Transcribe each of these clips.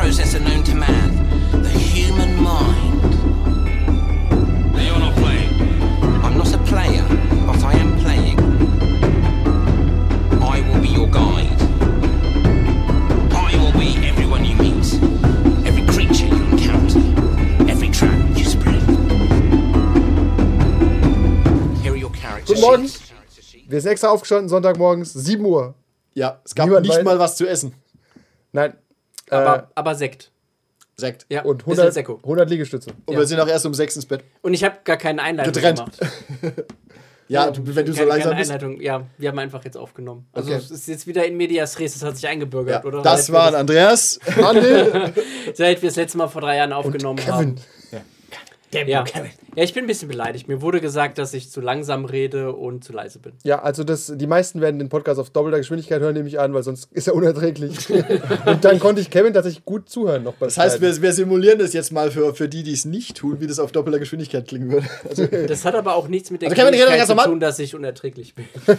processor known to man, the human mind. Now you're not playing. I'm not a player, but I am playing. I will be your guide. I will be everyone you meet, every creature you encounter, every trap you spread. Here are your character Guten Morgen. Wir sind extra aufgestanden, Sonntagmorgens, 7 Uhr. Ja, es gab Niemand nicht weiß- mal was zu essen. Nein. Aber, aber Sekt. Sekt. Ja, Und bisschen 100, Sekko. 100 Liegestütze. Und Ja. wir sind auch erst um sechs ins Bett. Und ich habe gar keine Einleitung Getrennt. gemacht. Ja, du, wenn du so keine, langsam keine bist. Einleitung. Ja, wir haben einfach jetzt aufgenommen. Also Okay. es ist jetzt wieder in Medias Res, das hat sich eingebürgert, Ja, oder? das waren Andreas. Seit wir das letzte Mal vor drei Jahren aufgenommen Kevin. Haben. Ja. ja, ich bin ein bisschen beleidigt. Mir wurde gesagt, dass ich zu langsam rede und zu leise bin. Ja, also das, die meisten werden den Podcast auf doppelter Geschwindigkeit hören, nehme ich an, weil sonst ist er unerträglich. Und dann konnte ich Kevin tatsächlich gut zuhören noch beim Das heißt, wir, wir simulieren das jetzt mal für, für die, die es nicht tun, wie das auf doppelter Geschwindigkeit klingen würde. Also, Das hat aber auch nichts mit der Also Kevin, Geschwindigkeit zu tun, dass ich unerträglich bin.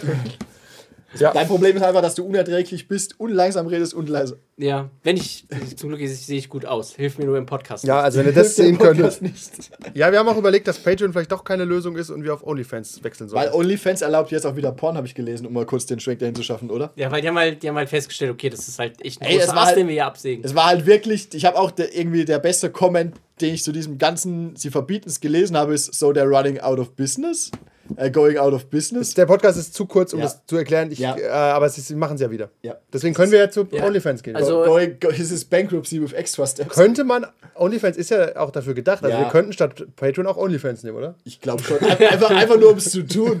ja. dein Problem ist einfach, dass du unerträglich bist und langsam redest und leise. Ja, wenn ich, zum Glück sehe ich gut aus. Hilft mir nur im Podcast. ja, also wenn ihr das sehen könntet. nicht. Ja, wir haben auch überlegt, dass Patreon vielleicht doch keine Lösung ist und wir auf OnlyFans wechseln sollen. Weil OnlyFans erlaubt jetzt auch wieder Porn, habe ich gelesen, um mal kurz den Schwenk dahin zu schaffen, oder? Ja, weil die haben, halt, die haben halt festgestellt, okay, das ist halt echt ein Ey, großer es war Ast, halt- den wir hier absägen. Es war halt wirklich, ich habe auch der, irgendwie der beste Comment, den ich zu diesem ganzen, sie verbieten es gelesen habe, ist so they're running out of business, äh, going out of business. Der Podcast ist zu kurz, um Ja. das zu erklären. Ich, Ja. äh, aber sie, machen es ja wieder. Ja. Deswegen können wir ja zu Ja. OnlyFans gehen. Also- going, go, this is bankruptcy with extra steps. könnte man, OnlyFans ist ja auch dafür gedacht, also Ja. wir könnten statt Patreon auch OnlyFans nehmen, oder? Ich glaube schon. Einfach, einfach nur, um es zu tun.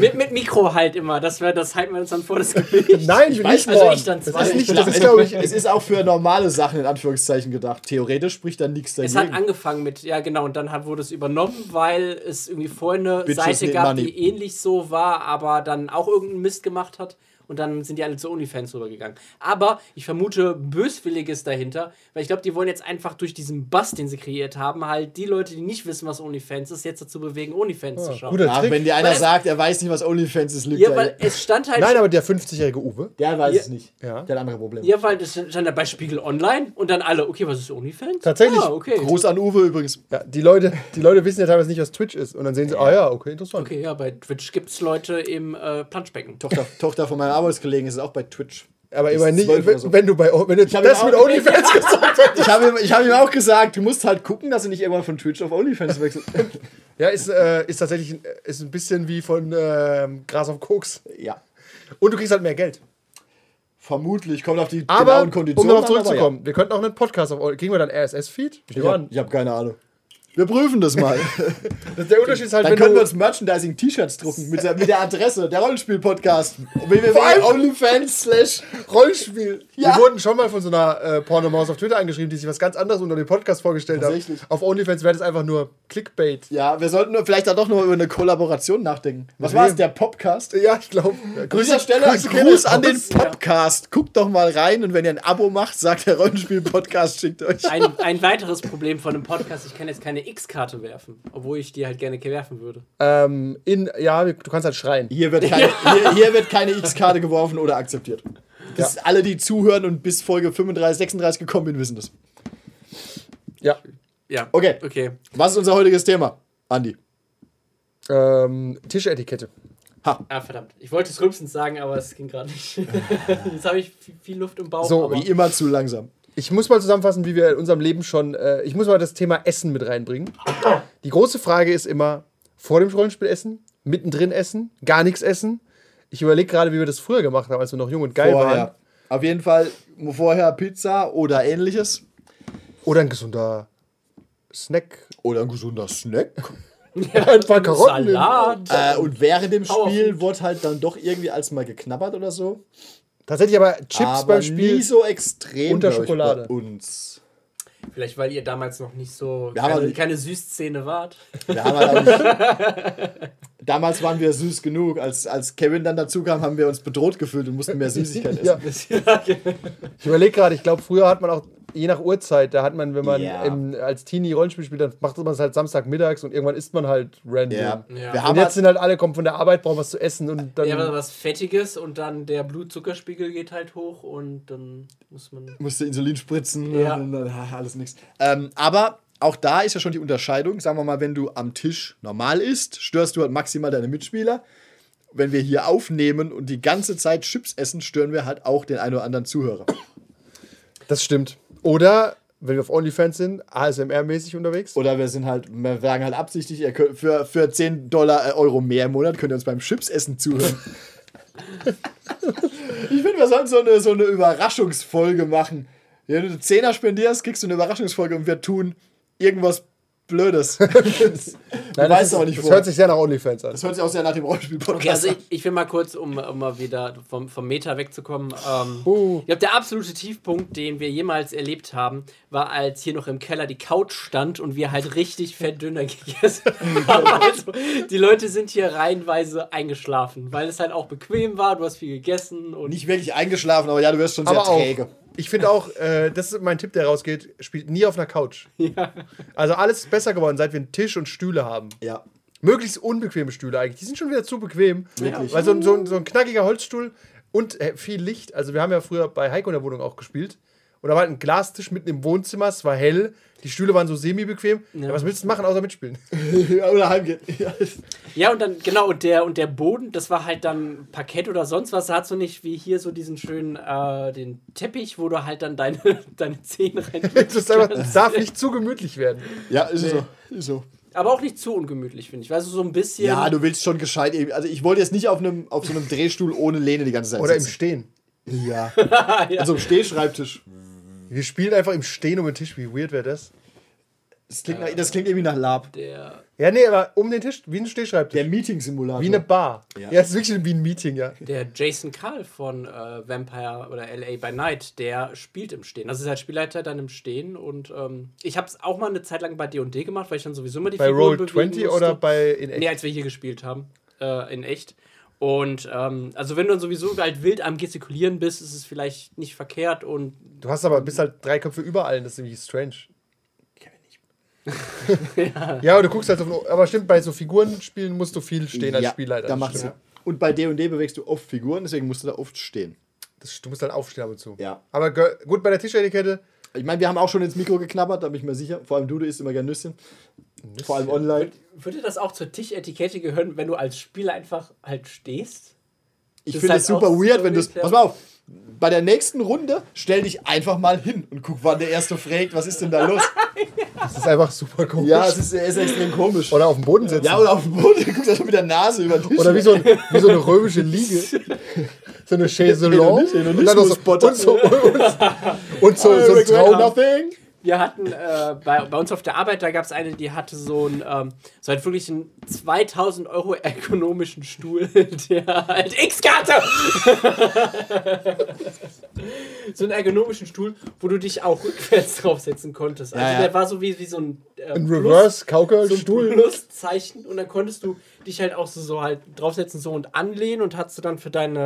Mit, mit Mikro halt immer. Das, wär, das halten wir uns dann vor das Gesicht. Nein, Ich weiß, nicht also ich dann Das zwei. ist Ich nicht, das Das ist, ist, glaube ich, es ist auch für normale Sachen in Anführungszeichen gedacht. Theoretisch spricht da nichts Es dagegen. hat angefangen mit, ja genau, und dann hat, wurde es übernommen, weil es irgendwie vorher eine Bitches Seite gab. Die ähnlich so war, aber dann auch irgendeinen Mist gemacht hat. Und dann sind die alle zu OnlyFans rübergegangen. Aber ich vermute Böswilliges dahinter, weil ich glaube, die wollen jetzt einfach durch diesen Bass, den sie kreiert haben, halt die Leute, die nicht wissen, was OnlyFans ist, jetzt dazu bewegen, OnlyFans zu schauen. guter ja, Trick. wenn dir einer Weil sagt, er weiß nicht, was OnlyFans ist, lügt Ja, er. weil es stand halt. Nein, aber der 50-jährige Uwe. Der weiß Ja. es nicht. Ja. Der hat andere Probleme. ja, weil das stand da bei Spiegel Online und dann alle, okay, was ist OnlyFans? Tatsächlich. Ah, okay. Gruß an Uwe übrigens. Ja, die Leute, die Leute wissen ja teilweise nicht, was Twitch ist. Und dann sehen sie, ah ja, okay, interessant. Okay, ja, bei Twitch gibt es Leute im äh, Planschbecken. Tochter, Tochter von meinem Arbeitskollegen ist auch bei Twitch. Aber immerhin nicht, so. wenn du bei wenn du das mit OnlyFans gesagt hast. Ich habe ihm, ich hab ihm auch gesagt, du musst halt gucken, dass du nicht irgendwann von Twitch auf OnlyFans wechselst. Ja, ist, äh, ist tatsächlich ein- ist ein bisschen wie von ähm, Gras auf Koks. ja. Und du kriegst halt mehr Geld. Vermutlich, kommt auf die Aber, genauen um Konditionen darauf an, aber zurückzukommen, wir könnten auch einen Podcast auf Kriegen wir dann RSS-Feed? Ich Ja. Ich habe hab keine Ahnung. Wir prüfen das mal. Das- Der Unterschied ist halt, Dann wenn können du, wir uns Merchandising-T-Shirts drucken mit der, mit der Adresse, der Rollenspiel-Podcast. www.onlyfans slash Rollenspiel. Ja. Wir wurden schon mal von so einer äh, Pornomaus auf Twitter angeschrieben, die sich was ganz anderes unter dem Podcast vorgestellt hat. Tatsächlich. Auf OnlyFans wäre das einfach nur Clickbait. Ja, wir sollten nur vielleicht auch doch noch über eine Kollaboration nachdenken. Was war es, der Podcast? Ja, ich glaube. An dieser Stelle gehen Gruß an den. Podcast. Guckt doch mal rein und wenn ihr ein Abo macht, sagt der Rollenspiel-Podcast, schickt euch. Ein, ein weiteres Problem von einem Podcast, ich kann jetzt keine X-Karte werfen, obwohl ich die halt gerne werfen würde. Ähm, in, ja, du kannst halt schreien. Hier wird keine, hier, hier wird keine X-Karte geworfen oder akzeptiert. Das Ja. Alle, die zuhören und bis Folge 35, 36 gekommen sind, wissen das. Ja. Ja. Okay. Okay. Was ist unser heutiges Thema, Andi? Ähm, Tischetikette. Ha. Ah, verdammt. Ich wollte es rülpsend sagen, aber es ging gerade nicht. Jetzt habe ich viel, viel Luft im Bauch. So, aber Wie immer zu langsam. Ich muss mal zusammenfassen, wie wir in unserem Leben schon. Äh, ich muss mal das Thema Essen mit reinbringen. Die große Frage ist immer: vor dem Rollenspiel essen, mittendrin essen, gar nichts essen. Ich überlege gerade, wie wir das früher gemacht haben, als wir noch jung und geil waren. Vorher. Auf jeden Fall vorher Pizza oder ähnliches. Oder ein gesunder Snack. Oder ein gesunder Snack. ein paar Karotten. Salat. Äh, und während dem. Spiel wurde halt dann doch irgendwie als mal geknabbert oder so. Tatsächlich aber Chips aber beim Spiel. nie so extrem unter Schokolade. bei uns. Vielleicht, weil ihr damals noch nicht so. Keine, halt- keine Süßszene wart. Wir haben halt auch nicht, damals waren wir süß genug. Als, als Kevin dann dazu kam, haben wir uns bedroht gefühlt und mussten mehr Süßigkeit essen. Ja. Ich überlege gerade, ich glaube, früher hat man auch je nach Uhrzeit, da hat man, wenn man Ja. im, als Teenie Rollenspiel spielt, dann macht man es halt Samstagmittags und irgendwann isst man halt random. Ja. Ja. Wir Und haben jetzt halt, sind halt alle, kommen von der Arbeit, brauchen was zu essen und dann. Ja, aber was Fettiges und dann der Blutzuckerspiegel geht halt hoch und dann muss man. musste Insulin spritzen, Ja. und dann, alles nichts. Ähm, aber auch da ist ja schon die Unterscheidung. Sagen wir mal, wenn du am Tisch normal isst, störst du halt maximal deine Mitspieler. Wenn wir hier aufnehmen und die ganze Zeit Chips essen, stören wir halt auch den einen oder anderen Zuhörer. Das stimmt. Oder, wenn wir auf OnlyFans sind, ASMR-mäßig unterwegs. Oder wir sind halt, wir sagen halt absichtlich, ihr könnt, für, für 10 Dollar, äh, Euro mehr im Monat könnt ihr uns beim Chipsessen zuhören. ich finde, wir sollten so eine, so eine Überraschungsfolge machen. Wenn du einen Zehner spendierst, kriegst du eine Überraschungsfolge und wir tun irgendwas Blödes. du Nein, weißt das ist, aber nicht, Das wo. hört sich sehr nach OnlyFans an. Das hört sich auch sehr nach dem Rollenspiel-Podcast Okay, also an. ich, ich will mal kurz, um, um mal wieder vom, vom Meta wegzukommen. Ähm, Uh. Ich glaube, der absolute Tiefpunkt, den wir jemals erlebt haben, war, als hier noch im Keller die Couch stand und wir halt richtig fett dünner gegessen haben. Also, die Leute sind hier reihenweise eingeschlafen, weil es halt auch bequem war, du hast viel gegessen und Nicht wirklich eingeschlafen, aber ja, du wirst schon sehr Aber auch, träge. Ich finde auch, äh, das ist mein Tipp, der rausgeht, spielt nie auf einer Couch. Also alles ist besser geworden, seit wir einen Tisch und Stühle haben. Ja. Möglichst unbequeme Stühle eigentlich. Die sind schon wieder zu bequem. Wirklich? Weil so, ein- so, ein- so ein knackiger Holzstuhl und äh, viel Licht. Also wir haben ja früher bei Heiko in der Wohnung auch gespielt. Und da war halt ein Glastisch mitten im Wohnzimmer, es war hell, die Stühle waren so semi-bequem. Ja. was willst du machen, außer mitspielen? oder heimgehen. Ja. Ja, und dann, genau, und der, und der Boden, das war halt dann Parkett oder sonst was. Da hat so nicht wie hier so diesen schönen, äh, den Teppich, wo du halt dann deine, deine Zehen rein. Das, einfach, darf nicht zu gemütlich werden. Ja, ist so. Ist so. Aber auch nicht zu ungemütlich, finde ich. Weißt du, so ein bisschen. Ja, du willst schon gescheit. eben- Also ich wollte jetzt nicht auf, einem, auf so einem Drehstuhl ohne Lehne die ganze Zeit Oder im sitzen. Stehen. Ja. ja. Also im Stehschreibtisch. Wir spielen einfach im Stehen um den Tisch. Wie weird wäre das? Das klingt, nach, das klingt irgendwie nach Lab. der, Ja, nee, aber um den Tisch, wie ein Stehschreibtisch. Der Meeting-Simulator. wie eine Bar. Ja. Ja, es ist wirklich wie ein Meeting, ja. der Jason Karl von äh, Vampire oder LA by Night, der spielt im Stehen. Das ist halt Spielleiter dann im Stehen. Und ähm, ich habe es auch mal eine Zeit lang bei D&D gemacht, weil ich dann sowieso immer die Bei Figuren Roll bewegen 20 musste. oder bei in echt? Nee, als wir hier gespielt haben. Äh, in echt. Und ähm, also wenn du dann sowieso halt wild am Gestikulieren bist, ist es vielleicht nicht verkehrt und Du hast aber bist halt drei Köpfe über allen, das ist irgendwie strange. ja. aber du guckst halt auf, aber stimmt, bei so Figurenspielen musst du viel stehen als ja, Spielleiter. Da macht's stimmt. Und bei D&D bewegst du oft Figuren, deswegen musst du da oft stehen. Das, du musst halt aufstehen ab und zu. Ja. Aber gut, bei der Tischetikette, Ich meine, wir haben auch schon ins Mikro geknabbert, da bin ich mir sicher. Vor allem du, du isst immer gerne Nüsschen. Vor allem online. würde das auch zur Tischetikette gehören, wenn du als Spieler einfach halt stehst? Ich finde es halt super weird, so wenn du Pass mal auf. Bei der nächsten Runde stell dich einfach mal hin und guck, wann der Erste fragt, was ist denn da los? das ist einfach super komisch. ja, es ist, ist extrem komisch. oder auf dem Boden sitzen. ja, oder auf dem Boden, guckst du schon mit der Nase über den Tisch. Oder wie so, ein, wie so eine römische Liege. So eine Chaiselon. Und dann noch so, und so, und, und so, so ein Traum. nothing. Wir hatten äh, bei, bei uns auf der Arbeit, da gab es eine, die hatte so einen, ähm, so halt wirklich einen 2000 Euro ergonomischen Stuhl, der halt X-Karte! so einen ergonomischen Stuhl, wo du dich auch rückwärts draufsetzen konntest. Also Ja, ja. der war so wie, wie so ein, äh, Ein Plus- Reverse so ein Cowgirl-Stuhl. Pluszeichen und dann konntest du dich halt auch so, so halt draufsetzen so und anlehnen und hast du dann für deine äh,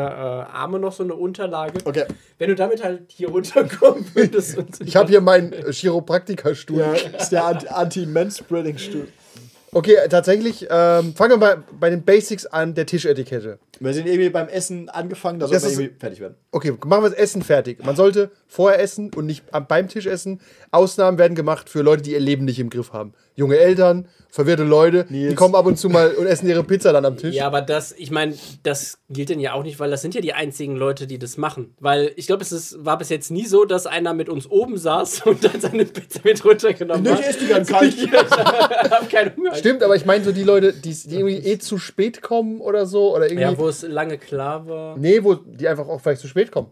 Arme noch so eine Unterlage. Okay. Wenn du damit halt hier runterkommen würdest und Ich habe hier meinen äh, Chiropraktikerstuhl. Ja, das ist der Ant- Anti-Man-Spreading-Stuhl. Okay, tatsächlich, ähm, fangen wir mal bei den Basics an der Tischetikette. Wir sind irgendwie beim Essen angefangen, da Das sollten wir ist- irgendwie fertig werden. Okay, machen wir das Essen fertig. Man sollte vorher essen und nicht beim Tisch essen. Ausnahmen werden gemacht für Leute, die ihr Leben nicht im Griff haben. Junge Eltern, verwirrte Leute, die Nils. kommen ab und zu mal und essen ihre Pizza dann am Tisch. Ja, aber das, ich meine, das gilt denn ja auch nicht, weil das sind ja die einzigen Leute, die das machen. Weil ich glaube, es ist, war bis jetzt nie so, dass einer mit uns oben saß und dann seine Pizza mit runtergenommen hat. ist die ganz kalt. Ich hab keinen Hunger. Stimmt, aber ich meine so die Leute, die, die irgendwie eh zu spät kommen oder so. Oder irgendwie. Ja, wo es lange klar war. nee, wo die einfach auch vielleicht zu spät kommen.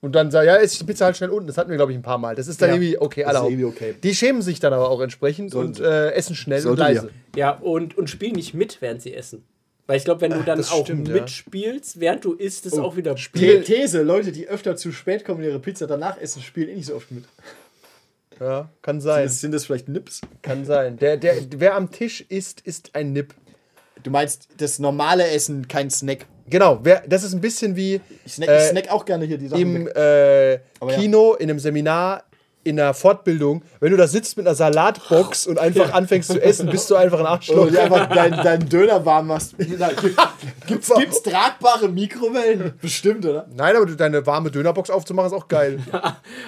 Und dann sagen, ja, esse ich die Pizza halt schnell unten. Das hatten wir, glaube ich, ein paar Mal. Das ist dann Ja. irgendwie okay, Das ist alle irgendwie okay. Die schämen sich dann aber auch entsprechend Sollen und äh, essen schnell Sollte und leise. wir. Ja, und, und spielen nicht mit, während sie essen. Weil ich glaube, wenn du dann das auch stimmt, ja. mitspielst, während du isst, ist auch wieder Spiel- The These, Leute, die öfter zu spät kommen und ihre Pizza danach essen, spielen eh nicht so oft mit. Ja, kann sein. Sind das vielleicht Nips? Kann sein. Der, der, wer am Tisch isst, ist ein Nipp. Du meinst das normale Essen, kein Snack. Genau, wer, das ist ein bisschen wie Ich snack, Äh, ich snack auch gerne hier die Sachen. im äh, Aber ja. Kino, in einem Seminar, in einer Fortbildung, wenn du da sitzt mit einer Salatbox und einfach anfängst zu essen, bist du einfach ein Arschloch. Dir einfach deinen deinen Döner warm machst. Gibt's, gibt's tragbare Mikrowellen? Bestimmt, oder? Nein, aber du- deine warme Dönerbox aufzumachen ist auch geil.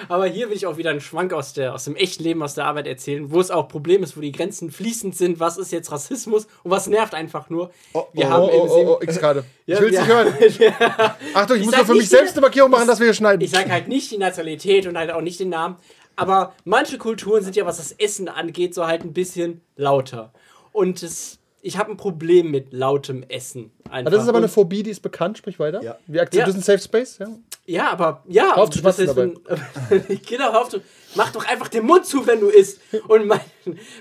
Aber hier will ich auch wieder einen Schwank aus, der, aus dem echten Leben, aus der Arbeit erzählen, wo es auch Problem ist, wo die Grenzen fließend sind. Was ist jetzt Rassismus und was nervt einfach nur? wir oh, haben oh, im oh, oh, X gerade. Ja, ich will's wir- nicht hören. Achtung, ich, Ich muss nur für mich selbst eine Markierung machen, dass wir hier schneiden. Ich sage halt nicht die Nationalität und halt auch nicht den Namen. Aber manche Kulturen sind ja, was das Essen angeht, so halt ein bisschen lauter. Und es, ich habe ein Problem mit lautem Essen. Einfach. Das ist aber eine Phobie, die ist bekannt, sprich weiter. Ja. Wir akzeptieren Ja. das ist ein Safe Space, ja. Ja, aber ja, Hör auf zu schmatzen wenn, Kinder, hör auf zu, mach doch einfach den Mund zu, wenn du isst. Und man,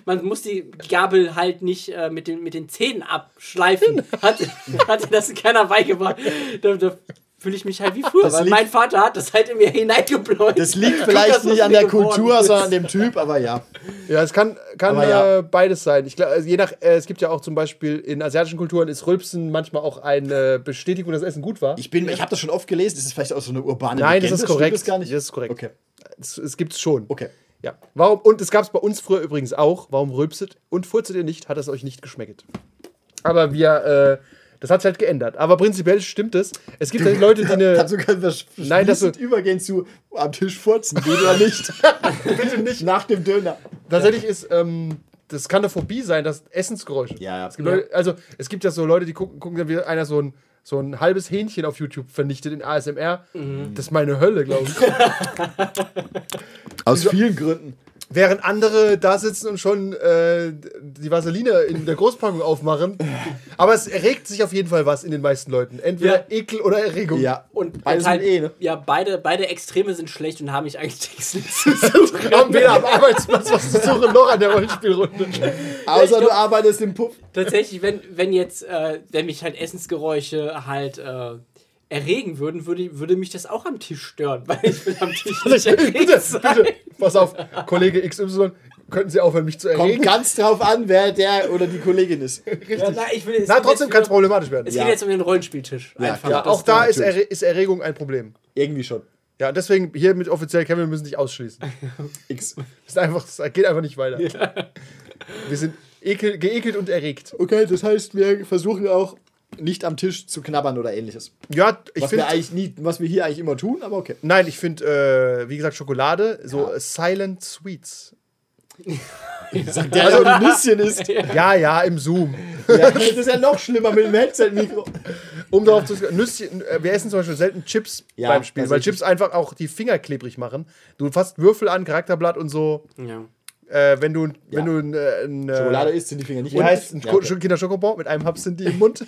man muss die Gabel halt nicht äh, mit, den, mit den Zähnen abschleifen. Hat, hat dir das keiner beigebracht. Da, da fühle ich mich halt wie früher, weil mein Vater hat das halt in mir hineingebläut. Das liegt vielleicht das nicht an der Kultur, ist. sondern an dem Typ, aber ja. Ja, es kann, kann ja. äh, beides sein. Ich glaube, also je nach, äh, es gibt ja auch zum Beispiel in asiatischen Kulturen ist Rülpsen manchmal auch eine Bestätigung, dass Essen gut war. Ich, bin, ich habe das schon oft gelesen, das ist vielleicht auch so eine urbane Nein, das Legende, ist stimmt korrekt. Das gar nicht. Das ist korrekt. Okay. Es, es gibt's schon. Okay. Ja. Warum, und es gab es bei uns früher übrigens auch. Warum rülpset und furzet ihr nicht, hat es euch nicht geschmeckt. Aber wir, äh, das hat sich halt geändert. Aber prinzipiell stimmt es. Es gibt halt Leute, die eine. Kannst du ganz Nein, dass du- fließend übergehen zu am Tisch furzen, geht oder nicht? Bitte nicht. Nach dem Döner. Tatsächlich ist, ähm, das kann eine Phobie sein, das Essensgeräusche. Ja, ja. Es gibt Leute, also es gibt ja so Leute, die gucken, gucken wie einer so ein, so ein halbes Hähnchen auf YouTube vernichtet in ASMR. Das ist meine Hölle, glaube ich. Aus vielen Gründen. Während andere da sitzen und schon äh, die Vaseline in der Großpackung aufmachen. Aber es erregt sich auf jeden Fall was in den meisten Leuten. Entweder Ja. Ekel oder Erregung. Ja. Und Beides halt, mit E, ne? Ja, beide, beide Extreme sind schlecht und haben mich eigentlich nichts zu suchen. Wir haben weder am Arbeitsplatz was zu suchen, noch an der Rollenspielrunde. Außer du glaub- arbeitest im Puff. Tatsächlich, wenn, wenn jetzt, äh, wenn mich halt Essensgeräusche halt äh, erregen würden, würde, würde mich das auch am Tisch stören, weil ich will am Tisch nicht bitte, erregt sein. bitte, pass auf, Kollege XY, könnten Sie aufhören, mich zu Kommt erregen? ganz drauf an, wer der oder die Kollegin ist. Ja, na, ich will, Na, trotzdem kann es problematisch werden. Es Ja. geht jetzt um den Rollenspieltisch. Ja, einfach. Ja, auch da ist. Erre ist Erregung ein Problem. Irgendwie schon. Ja, und deswegen hiermit offiziell Kevin, wir müssen dich ausschließen. X. Das ist einfach, das geht einfach nicht weiter. Wir sind ekel, geekelt und erregt. Okay, das heißt, wir versuchen auch nicht am Tisch zu knabbern oder ähnliches. Ja, ich Was wir finde. eigentlich nie, was wir hier eigentlich immer tun, aber okay. Nein, ich finde, äh, wie gesagt, Schokolade, so äh, Silent Sweets. Sagt der, also, ein Nüsschen ist. Ja, ja, im Zoom. Ja, das ist ja noch schlimmer mit dem Headset-Mikro. Um darauf zu Nüsschen, äh, wir essen zum Beispiel selten Chips Ja, beim Spielen, weil. Chips einfach auch die Finger klebrig machen. Du fasst Würfel an, Charakterblatt und so. Ja. Äh, wenn du, Ja. wenn du ein, äh, ein äh, Schokolade isst, sind die Finger nicht wie heißt ein ja, okay. Kinder Schokobon mit einem Haps sind die im Mund.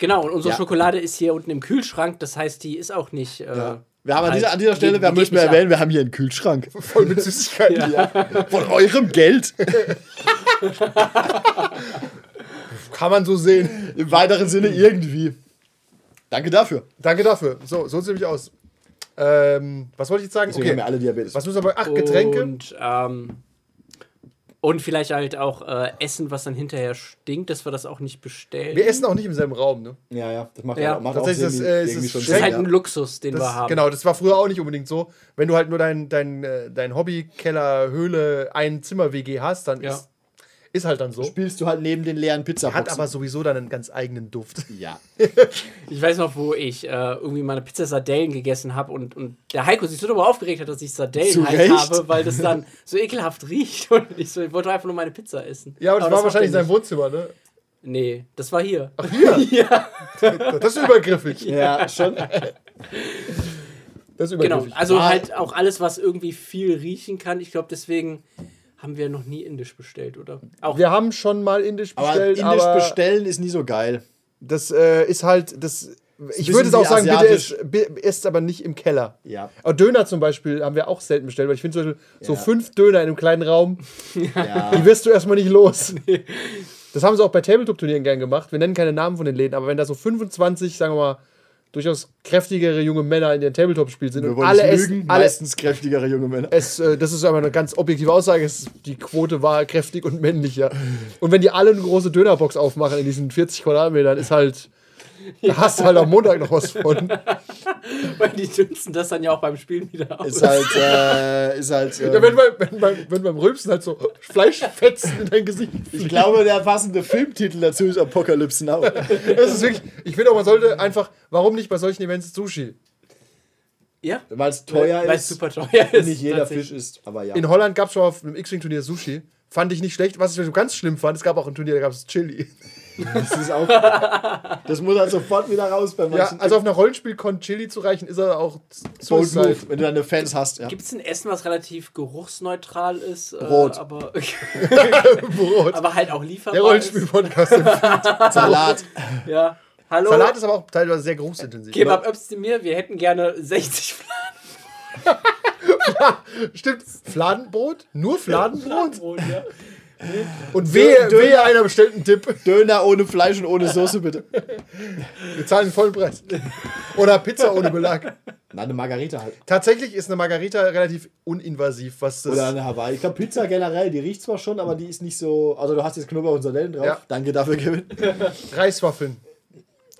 Genau, und unsere Ja. Schokolade ist hier unten im Kühlschrank, das heißt, die ist auch nicht. Äh, Ja. Wir haben an halt- dieser, an dieser Stelle, die- wir müssen geht wir erwähnen, wir haben hier einen Kühlschrank. Voll mit Süßigkeiten. Von eurem Geld. Kann man so sehen. Im weiteren Sinne irgendwie. Danke dafür. Danke dafür. So, so sieht nämlich aus. Ähm, was wollte ich jetzt sagen? Deswegen haben wir Okay. alle Diabetes. Was müssen wir aber? Ach, Getränke. Und, ähm, und vielleicht halt auch äh, Essen, was dann hinterher stinkt, dass wir das auch nicht bestellen. Wir essen auch nicht im selben Raum, ne? Ja, ja, das macht, Ja. auch, macht Tatsächlich, auch das, Sinn, äh, es irgendwie ist schon das ist halt ein Luxus, den Das, wir haben. Genau, das war früher auch nicht unbedingt so. Wenn du halt nur dein, dein, äh, dein Hobby-Keller, Höhle, ein Zimmer-WG hast, dann Ja. ist, ist halt dann so. Spielst du halt neben den leeren Pizzaboxen. Hat aber sowieso dann einen ganz eigenen Duft. Ja. Ich weiß noch, wo ich äh, irgendwie meine Pizza Sardellen gegessen habe und, und der Heiko sich so darüber aufgeregt hat, dass ich Sardellen Zu halt Recht. habe, weil das dann so ekelhaft riecht. Und ich, so, ich wollte einfach nur meine Pizza essen. Ja, aber das war wahrscheinlich sein Wohnzimmer, ne? Nee, das war hier. Das ist übergriffig. Ja, schon. Das ist Genau, übergriffig. also Ah. halt auch alles, was irgendwie viel riechen kann. Ich glaube, deswegen haben wir noch nie Indisch bestellt, oder? Auch Wir haben schon mal Indisch Aber bestellt, indisch aber bestellen ist nie so geil. das äh, ist halt, das, ich würde es auch sagen, bitte asiatisch. esst, bi- esst aber nicht im Keller. Ja. Aber Döner zum Beispiel haben wir auch selten bestellt, weil ich finde zum Beispiel so Ja. fünf Döner in einem kleinen Raum, ja. die wirst du erstmal nicht los. Das haben sie auch bei Tabletop-Turnieren gern gemacht. Wir nennen keine Namen von den Läden, aber wenn da so 25, sagen wir mal, durchaus kräftigere junge Männer in den Tabletop-Spielen sind Wir und alle essen, lügen, alle, meistens kräftigere junge Männer. es, äh, das ist aber eine ganz objektive Aussage, es, die Quote war kräftig und männlicher. Und wenn die alle eine große Dönerbox aufmachen in diesen 40 Quadratmetern, ist halt, Da hast du halt am Montag noch was von. Weil die dünsten das dann ja auch beim Spielen wieder aus. Ist halt, äh, ist halt. Ja, ähm, wenn, beim, wenn, beim, wenn beim Rülpsen halt so Fleischfetzen in dein Gesicht ich glaube, der passende Filmtitel dazu ist Apokalypse Now. Das ist wirklich, ich finde auch, man sollte einfach, warum nicht bei solchen Events Sushi? ja, Weil es teuer weil es ist. super teuer ist. nicht jeder. Fisch ist. Aber ja. In Holland gab es schon auf einem X-Wing-Turnier Sushi. Fand ich nicht schlecht. Was ich so ganz schlimm fand, es gab auch ein Turnier, da gab es Chili. Das ist auch. Das muss halt sofort wieder raus bei Ja, also auf einer Rollenspielkon Chili zu reichen, ist er auch so Bold. Move, wenn du deine Fans hast. Ja. Gibt es ein Essen, was relativ geruchsneutral ist? Brot. Äh, aber, Brot. aber halt auch lieferbar Der Rollenspiel-Podcast. Salat. ist. Ja. Hallo? Salat ist aber auch teilweise sehr geruchsintensiv. Kebab Özdemir, wir hätten gerne 60 Stimmt. Fladenbrot? Nur Fladenbrot? Fladenbrot, ja. Und wehe, Döner. wehe einer bestellt einen Tipp. Döner ohne Fleisch und ohne Soße, bitte. Wir zahlen den vollen Preis. Oder Pizza ohne Belag. Na, eine Margarita halt. Tatsächlich ist eine Margarita relativ uninvasiv, was das. Oder eine Hawaii. Ich glaube, Pizza generell, die riecht zwar schon, aber die ist nicht so. Also, du hast jetzt Knoblauch und Sardellen drauf. Ja. Danke dafür, Kevin. Reiswaffeln.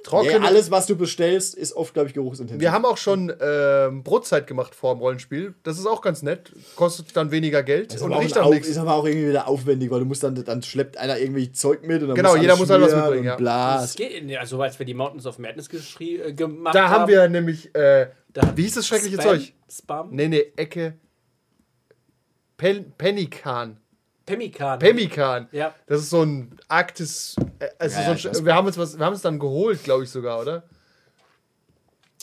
Trockene. Ja, alles, was du bestellst, ist oft, glaube ich, geruchsintensiv. Wir haben auch schon ähm, Brotzeit gemacht vor dem Rollenspiel. Das ist auch ganz nett. Kostet dann weniger Geld ist und riecht auch nichts. ist aber auch irgendwie wieder aufwendig, weil du musst dann, dann schleppt einer irgendwie Zeug mit und dann Genau, muss jeder muss halt was mitbringen, ja. Bla. Das geht, ja, so als wir die Mountains of Madness geschrie, äh, gemacht Da haben wir nämlich. Äh, Da- wie hieß das schreckliche Spam- Zeug? Spam? Nee, nee, Ecke. Pen Pemmikan. Pemmikan. Pemmikan. Ja. Das ist so ein Arktis. Äh, also Ja, so ein, ja, wir haben uns was, wir haben es dann geholt, glaube ich sogar, oder?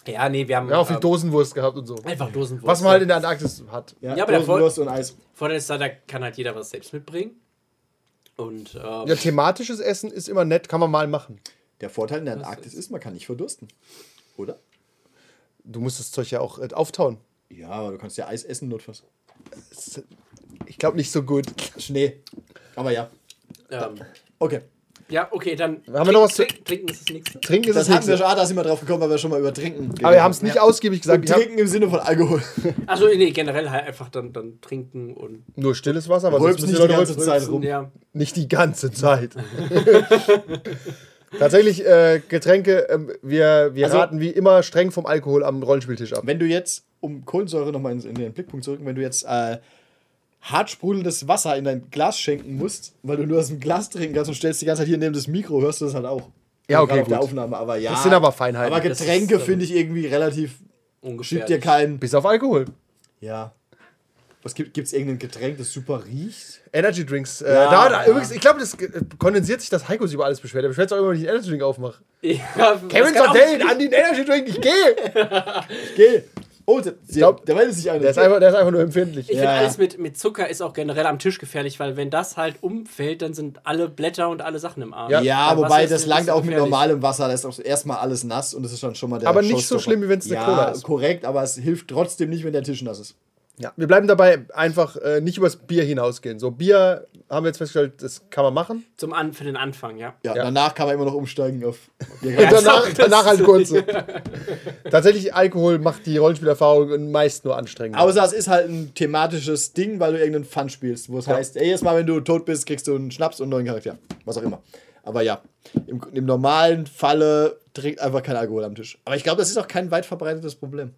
Ja, nee, wir haben Wir haben auch viel ähm, Dosenwurst gehabt und so. einfach Dosenwurst. Was man halt in der Antarktis hat. Ja, Ja, aber Dosenwurst und Eis. Vorteil ist da, da kann halt jeder was selbst mitbringen. Und ähm, Ja, thematisches Essen ist immer nett, kann man mal machen. Der Vorteil in der Antarktis ist, man kann nicht verdursten. Oder? Du musst das Zeug ja auch äh, auftauen. Ja, aber du kannst ja Eis essen, notfalls. Ich glaube nicht so gut. Schnee. Aber ja. ähm, Okay. ja, okay, dann. Haben wir noch was zu- Trink, Trinken ist das nächste. Trinken ist Das das hatten wir schon, ah, da sind wir drauf gekommen, weil wir schon mal über Trinken Aber wir haben es nicht ausgiebig gesagt. Und Trinken im Sinne von Alkohol. Also nee, generell halt einfach dann, dann trinken und nur stilles Wasser, aber sonst nicht die ganze rülpsen. Zeit rum. ja. Nicht die ganze Zeit. Tatsächlich, äh, Getränke, ähm, wir, wir Also- raten wie immer streng vom Alkohol am Rollenspieltisch ab. Wenn du jetzt, um Kohlensäure nochmal in, in den Blickpunkt zu rücken, wenn du jetzt äh, hart sprudelndes Wasser in dein Glas schenken musst, weil du nur aus dem Glas trinken kannst und stellst die ganze Zeit hier neben das Mikro, hörst du das halt auch. Ja, okay, auf der. Aufnahme, aber ja. Das sind aber Feinheiten. Aber Getränke finde ich irgendwie relativ. Schiebt dir kein. Bis auf Alkohol. Ja. Was gibt es irgendein Getränk, das super riecht? Energy Drinks. Äh, Ja, da, da, ja. Übrigens, ich glaube, das äh, kondensiert sich, dass Heiko sich über alles beschwert. Er beschwert sich auch immer, wenn ich einen Energy Drink aufmache. Ja, Kevin Sardell, an den Energy Drink, ich gehe! Geh! Oh, der, glaub, der meldet sich einer. Der ist einfach, der ist einfach nur empfindlich. Ich Ja, finde, alles mit, mit Zucker ist auch generell am Tisch gefährlich, weil wenn das halt umfällt, dann sind alle Blätter und alle Sachen im Arm. Ja. ja, Wasser wobei das langt auch mit normalem Wasser. Da ist auch erstmal alles nass und das ist dann schon mal der Aber nicht so schlimm, wie wenn's eine ja, Cola ist. korrekt, aber es hilft trotzdem nicht, wenn der Tisch nass ist. Ja, wir bleiben dabei einfach äh, nicht übers Bier hinausgehen. So, Bier haben wir jetzt festgestellt, das kann man machen. Zum An für den Anfang, ja. Ja, Ja. danach kann man immer noch umsteigen auf. Und danach, danach halt kurze. Tatsächlich, Alkohol macht die Rollenspielerfahrung meist nur anstrengend. Außer es ist halt ein thematisches Ding, weil du irgendeinen Fun spielst, wo es heißt, ey, jedes Mal, wenn du tot bist, kriegst du einen Schnaps und einen neuen Charakter. Was auch immer. Aber ja, im, im normalen Falle trinkt einfach kein Alkohol am Tisch. Aber ich glaube, das ist auch kein weit verbreitetes Problem.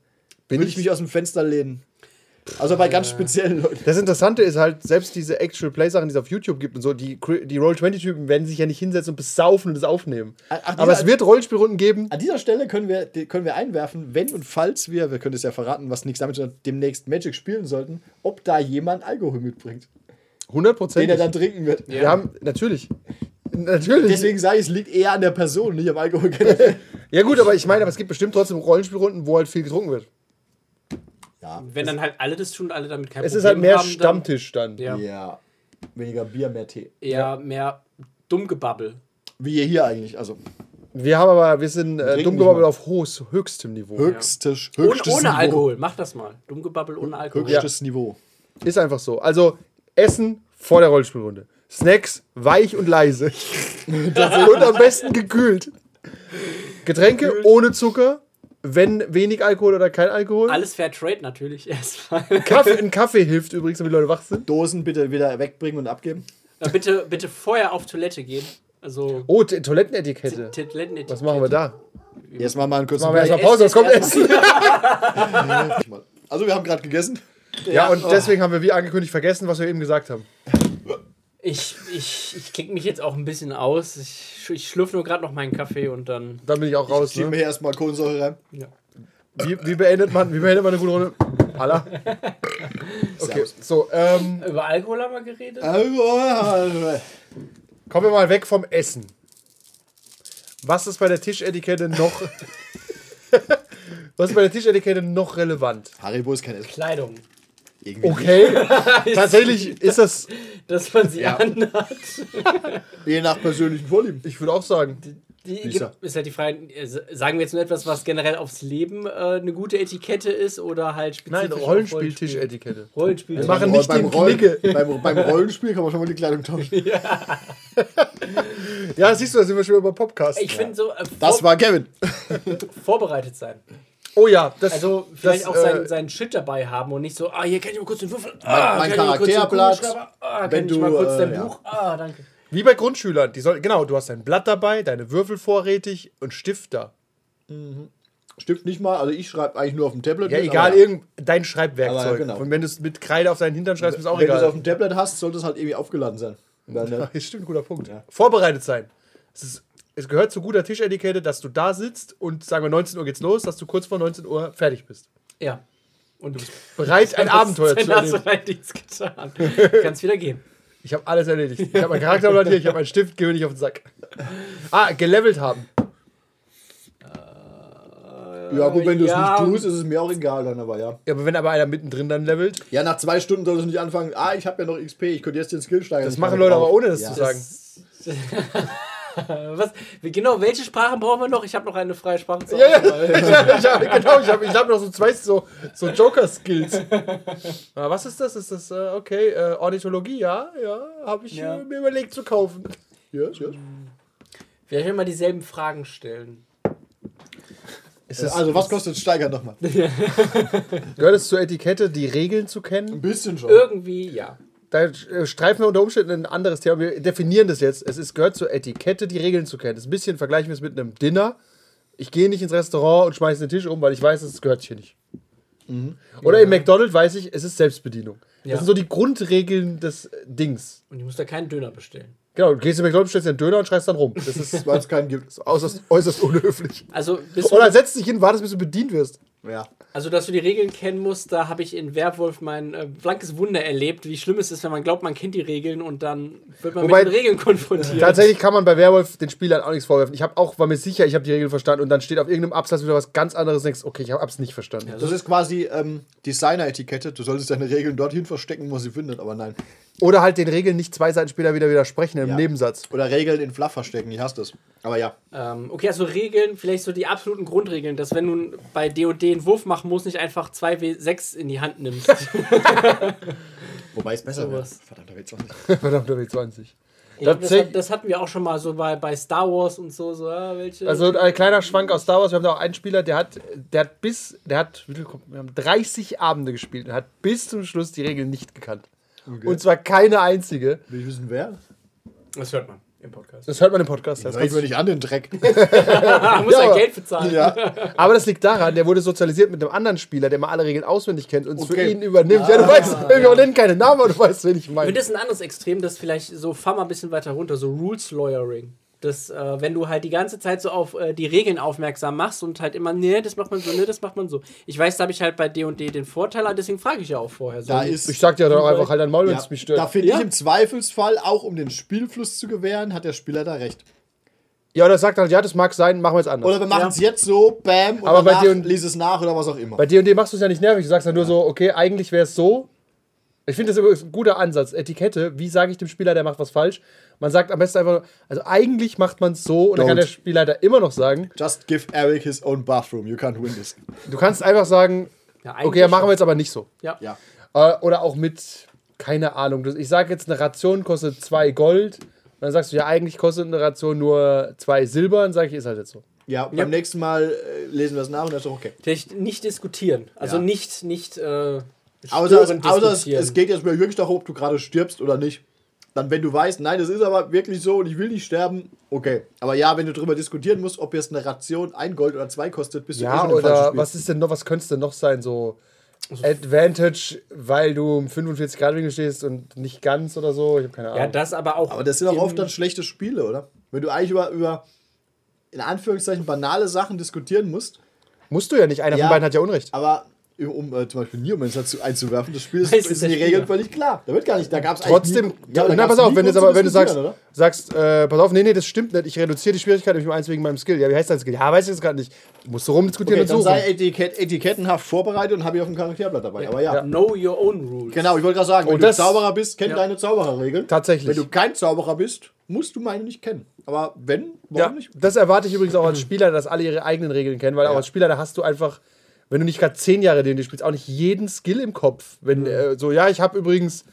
Bin Würde ich mich aus dem Fenster lehnen. Also bei ganz speziellen Leuten. Das Interessante ist halt, selbst diese Actual Play-Sachen, die es auf YouTube gibt und so, die, die Roll-20-Typen werden sich ja nicht hinsetzen und besaufen und das aufnehmen. Ach, dieser- Aber es wird Rollenspielrunden geben. An dieser Stelle können wir, können wir einwerfen, wenn und falls wir, wir können es ja verraten, was nichts damit zu tun hat, demnächst Magic spielen sollten, ob da jemand Alkohol mitbringt, den 100%. er dann trinken wird. Wir haben, natürlich. Natürlich. Deswegen sage ich, es liegt eher an der Person, nicht am Alkohol. Ja, gut, aber ich meine, aber es gibt bestimmt trotzdem Rollenspielrunden, wo halt viel getrunken wird. Ja, Wenn dann halt alle das tun und alle damit kein Es Problem ist halt mehr haben, Stammtisch dann. Ja. ja. Weniger Bier, mehr Tee. eher mehr Dummgebabbel. Wie ihr hier eigentlich. Also Wir haben aber, wir sind äh, trinken dumm nicht gebabbelt mal. auf hohes, höchstem Niveau. höchstes, Ohne, höchstes ohne Niveau. Alkohol, mach das mal. Dummgebabbel ohne Alkohol. Höchstes Niveau. Ist einfach so. Also, Essen vor der Rollenspielrunde. Snacks weich und leise. und am besten gekühlt. Getränke ohne Zucker, wenn wenig Alkohol oder kein Alkohol. Alles Fair Trade natürlich erstmal. Kaffee, ein Kaffee hilft übrigens, damit die Leute wach sind. Dosen bitte wieder wegbringen und abgeben. Äh, bitte, bitte vorher auf Toilette gehen. Also Oh, T- Toilettenetikette. Toilettenetikette. Was machen wir da? Jetzt machen wir einen kurzen Machen wir erstmal Pause, das kommt Essen, Essen. Also wir haben gerade gegessen. Ja, und deswegen haben wir wie angekündigt vergessen, was wir eben gesagt haben. Ich, ich, ich klicke mich jetzt auch ein bisschen aus. Ich, ich schlürfe nur gerade noch meinen Kaffee und dann. Dann bin ich auch raus. Schieben wir Ne? hier erstmal Kohlensäure rein. Ja. Wie, wie, beendet man, wie beendet man eine gute Runde? Allah. Okay, so, ähm, Über Alkohol haben wir geredet? Also, kommen wir mal weg vom Essen. Was ist bei der Tischetikette noch. was ist bei der Tischetikette noch relevant? Haribo ist kein Essen. Kleidung. Irgendwie Okay, tatsächlich ist das, Dass man sie Ja. anhat. Je nach persönlichen Vorlieben. ich würde auch sagen, Die gibt, ist halt die Frage, äh, sagen wir jetzt nur etwas, was generell aufs Leben äh, eine gute Etikette ist oder halt spezifisch nein, Rollenspiel-Tischetikette. Rollenspiel. Wir machen Beim- nicht beim den Rollen- Knicke. Beim, beim Rollenspiel kann man schon mal die Kleidung tauschen. Ja, siehst du, da sind wir schon über Podcast. Ich finde so, äh, Das war Kevin. vorbereitet sein. Oh ja, das. Also vielleicht das, auch seinen, äh, seinen Shit dabei haben und nicht so, ah, hier kann ich mal kurz den Würfel. Ah, mein den Charakterblatt? Ah, kann wenn ich mal du, kurz äh, dein ja. Buch? Ah, danke. Wie bei Grundschülern. Die soll, genau, du hast dein Blatt dabei, deine Würfel vorrätig und Stift da. Stimmt nicht mal, also ich schreibe eigentlich nur auf dem Tablet. Ja, mit, egal, aber irgend, dein Schreibwerkzeug. Aber genau. Und wenn du es mit Kreide auf deinen Hintern schreibst, ist es auch Wenn du es auf egal. dem Tablet hast, sollte es halt irgendwie aufgeladen sein. Weil, ne? Das stimmt, guter Punkt. Vorbereitet sein. Es, ist, es gehört zu guter Tischetikette, dass du da sitzt und sagen wir 19 Uhr geht's los, dass du kurz vor 19 Uhr fertig bist. Ja. Und du bist Bereit, ein Abenteuer zu Dann hast du erleben. Dienst getan. Kannst wieder gehen. Ich habe alles erledigt. Ich habe mein Charakterblatt hier, ich habe meinen Stift, geh mir nicht auf den Sack. Ah, gelevelt haben. ja, gut, wenn du es Ja. nicht tust, ist es mir auch egal dann, aber ja. Ja, aber wenn aber einer mittendrin dann levelt, Ja, nach zwei Stunden solltest du nicht anfangen, ah, ich habe ja noch XP, ich könnte jetzt den Skill steigern. das machen Leute aber ohne das Ja. zu sagen. Was? Genau, welche Sprachen brauchen wir noch? Ich habe noch eine freie Sprache zu Ja, ja. Ich hab, ich hab, genau, ich habe ich hab noch so zwei so, so Joker-Skills. Ah, was ist das? Ist das, äh, okay, äh, Ornithologie? Ja, ja, habe ich Ja. Äh, mir überlegt zu kaufen. Yes, yes. Vielleicht immer dieselben Fragen stellen. Ist es, Also, was kostet Steigern nochmal? gehört es zur Etikette, die Regeln zu Ein kennen? bisschen schon. Irgendwie, ja. Da äh, streifen wir unter Umständen ein anderes Thema. Wir definieren das jetzt. Es ist, gehört zur Etikette, die Regeln zu kennen. Das ist ein bisschen vergleichen wir es mit einem Dinner. Ich gehe nicht ins Restaurant und schmeiße den Tisch um, weil ich weiß, es gehört hier nicht. Oder im McDonald's weiß ich, es ist Selbstbedienung. Ja. Das sind so die Grundregeln des äh, Dings. Und ich muss da keinen Döner bestellen. Genau, du gehst in McDonald's, stellst dir einen Döner und schreist dann rum. Das ist Weil es keinen gibt. äußerst, äußerst unhöflich. Also, bist du, Oder setzt dich hin, wartest, bis du bedient wirst. Ja. also, dass du die Regeln kennen musst, da habe ich in Werwolf mein äh, blankes Wunder erlebt, wie schlimm es ist, wenn man glaubt, man kennt die Regeln und dann wird man Wobei- mit den Regeln konfrontiert. Tatsächlich kann man bei Werwolf den Spielern auch nichts vorwerfen. Ich habe auch, war mir sicher, ich habe die Regeln verstanden und dann steht auf irgendeinem Absatz wieder was ganz anderes und denkst, okay, ich habe es nicht verstanden. Das ist quasi ähm, Designer-Etikette. Du solltest deine Regeln dorthin verstecken, wo sie findet, aber nein. Oder halt den Regeln nicht zwei Seiten später wieder widersprechen im Ja. Nebensatz. Oder Regeln in Fluff verstecken, ich hasse das. Aber ja. Ähm, okay, also Regeln, vielleicht so die absoluten Grundregeln, dass wenn du bei D&D einen Wurf machen musst, nicht einfach 2W6 in die Hand nimmst. Wobei es besser wäre. Sowas. Verdammt, da wird's auch nicht. Verdammt, W20. Ich glaub, das, hat, das hatten wir auch schon mal so bei, bei Star Wars und so, so ja, welche. Also ein kleiner Schwank aus Star Wars. Wir haben da auch einen Spieler, der hat, der hat bis, der hat, wir haben 30 Abende gespielt und hat bis zum Schluss die Regeln nicht gekannt. Und zwar keine einzige. Will ich wissen, wer? das hört man im Podcast. Das hört man im Podcast. Das reicht mir nicht an, den Dreck. Da muss Ja, aber- Geld bezahlen. ja. Aber das liegt daran, der wurde sozialisiert mit einem anderen Spieler, der mal alle Regeln auswendig kennt und es für Okay. ihn übernimmt. ja, du weißt, wir nennen keine Namen, aber du weißt, wen ich meine. finde das ein anderes Extrem, das vielleicht so, fahr mal ein bisschen weiter runter, so Rules Lawyering. Das, äh, wenn du halt die ganze Zeit so auf äh, die Regeln aufmerksam machst und halt immer, nee, das macht man so, nee, das macht man so. Ich weiß, da habe ich halt bei D&D den Vorteil, aber deswegen frage ich ja auch vorher. So, Da ist. Ich sag dir doch einfach halt dein Maul, wenn ja, es mich stört. da finde Ja. ich im Zweifelsfall, auch um den Spielfluss zu gewähren, hat der Spieler da recht. Ja, oder sagt halt, ja, das mag sein, machen wir jetzt anders. Oder wir machen Ja. es jetzt so, bam, und Aber bei dir und- lies es nach oder was auch immer. Bei D&D machst du es ja nicht nervig. Du sagst ja nur so, okay, eigentlich wäre es so. Ich finde das übrigens ein guter Ansatz. Etikette, wie sage ich dem Spieler, der macht was falsch? Man sagt am besten einfach, also eigentlich macht man es so und dann kann Don't. der Spielleiter immer noch sagen, Just give Eric his own bathroom, you can't win this. du kannst einfach sagen, Ja, okay, ja, machen wir jetzt aber nicht so. Ja. Ja. Äh, Oder auch mit, keine Ahnung, ich sage jetzt, eine Ration kostet zwei Gold. Und dann sagst du, ja, eigentlich kostet eine Ration nur zwei Silber. Dann sage ich, ist halt jetzt so. Ja, beim nächsten Mal äh, lesen wir es nach und das ist doch okay. Vielleicht nicht diskutieren. Also Ja. nicht, nicht äh, Außer, es, außer es, geht jetzt wirklich darum, ob du gerade stirbst oder nicht. Dann wenn du weißt, nein, das ist aber wirklich so und ich will nicht sterben, okay. Aber ja, wenn du darüber diskutieren musst, ob jetzt eine Ration ein Gold oder zwei kostet, bist du eh Ja, schon im falschen oder Spiel. was ist denn noch, was könnte es denn noch sein? So Advantage, weil du um 45 Grad Winkel stehst und nicht ganz oder so. Ich habe keine Ahnung. Ja, das aber auch. Aber das sind auch im- oft dann schlechte Spiele, oder? Wenn du eigentlich über, über in Anführungszeichen banale Sachen diskutieren musst, Musst du ja nicht. Einer Ja. von beiden hat ja Unrecht. aber um äh, zum Beispiel Neomancer zu, einzuwerfen, das Spiel ist, ist ist in der die Regeln völlig klar. Da wird gar nicht, da gab es Trotzdem, ja, na, pass auf, wenn, jetzt aber, wenn du sagst, diskutieren, sagst äh, pass auf, nee, nee, das stimmt nicht, ich reduziere die Schwierigkeit nämlich um eins wegen meinem Skill. Ja, wie heißt dein Skill? Ja, weiß ich jetzt gerade nicht. Musst du rumdiskutieren Okay, und dann suchen. sei Etikett, etikettenhaft vorbereitet und habe ich auf dem Charakterblatt dabei. Aber ja. Know your own rules. Genau, ich wollte gerade sagen, wenn Und du das- Zauberer bist, kenn Ja. deine Zaubererregeln. Tatsächlich. Wenn du kein Zauberer bist, musst du meine nicht kennen. Aber wenn, warum Ja, nicht? das erwarte ich übrigens auch als Spieler, dass alle ihre eigenen Regeln kennen, weil auch Ja. als Spieler, da hast du einfach, wenn du nicht gerade zehn Jahre D&D spielst, auch nicht jeden Skill im Kopf. Wenn äh, so, ja, ich habe übrigens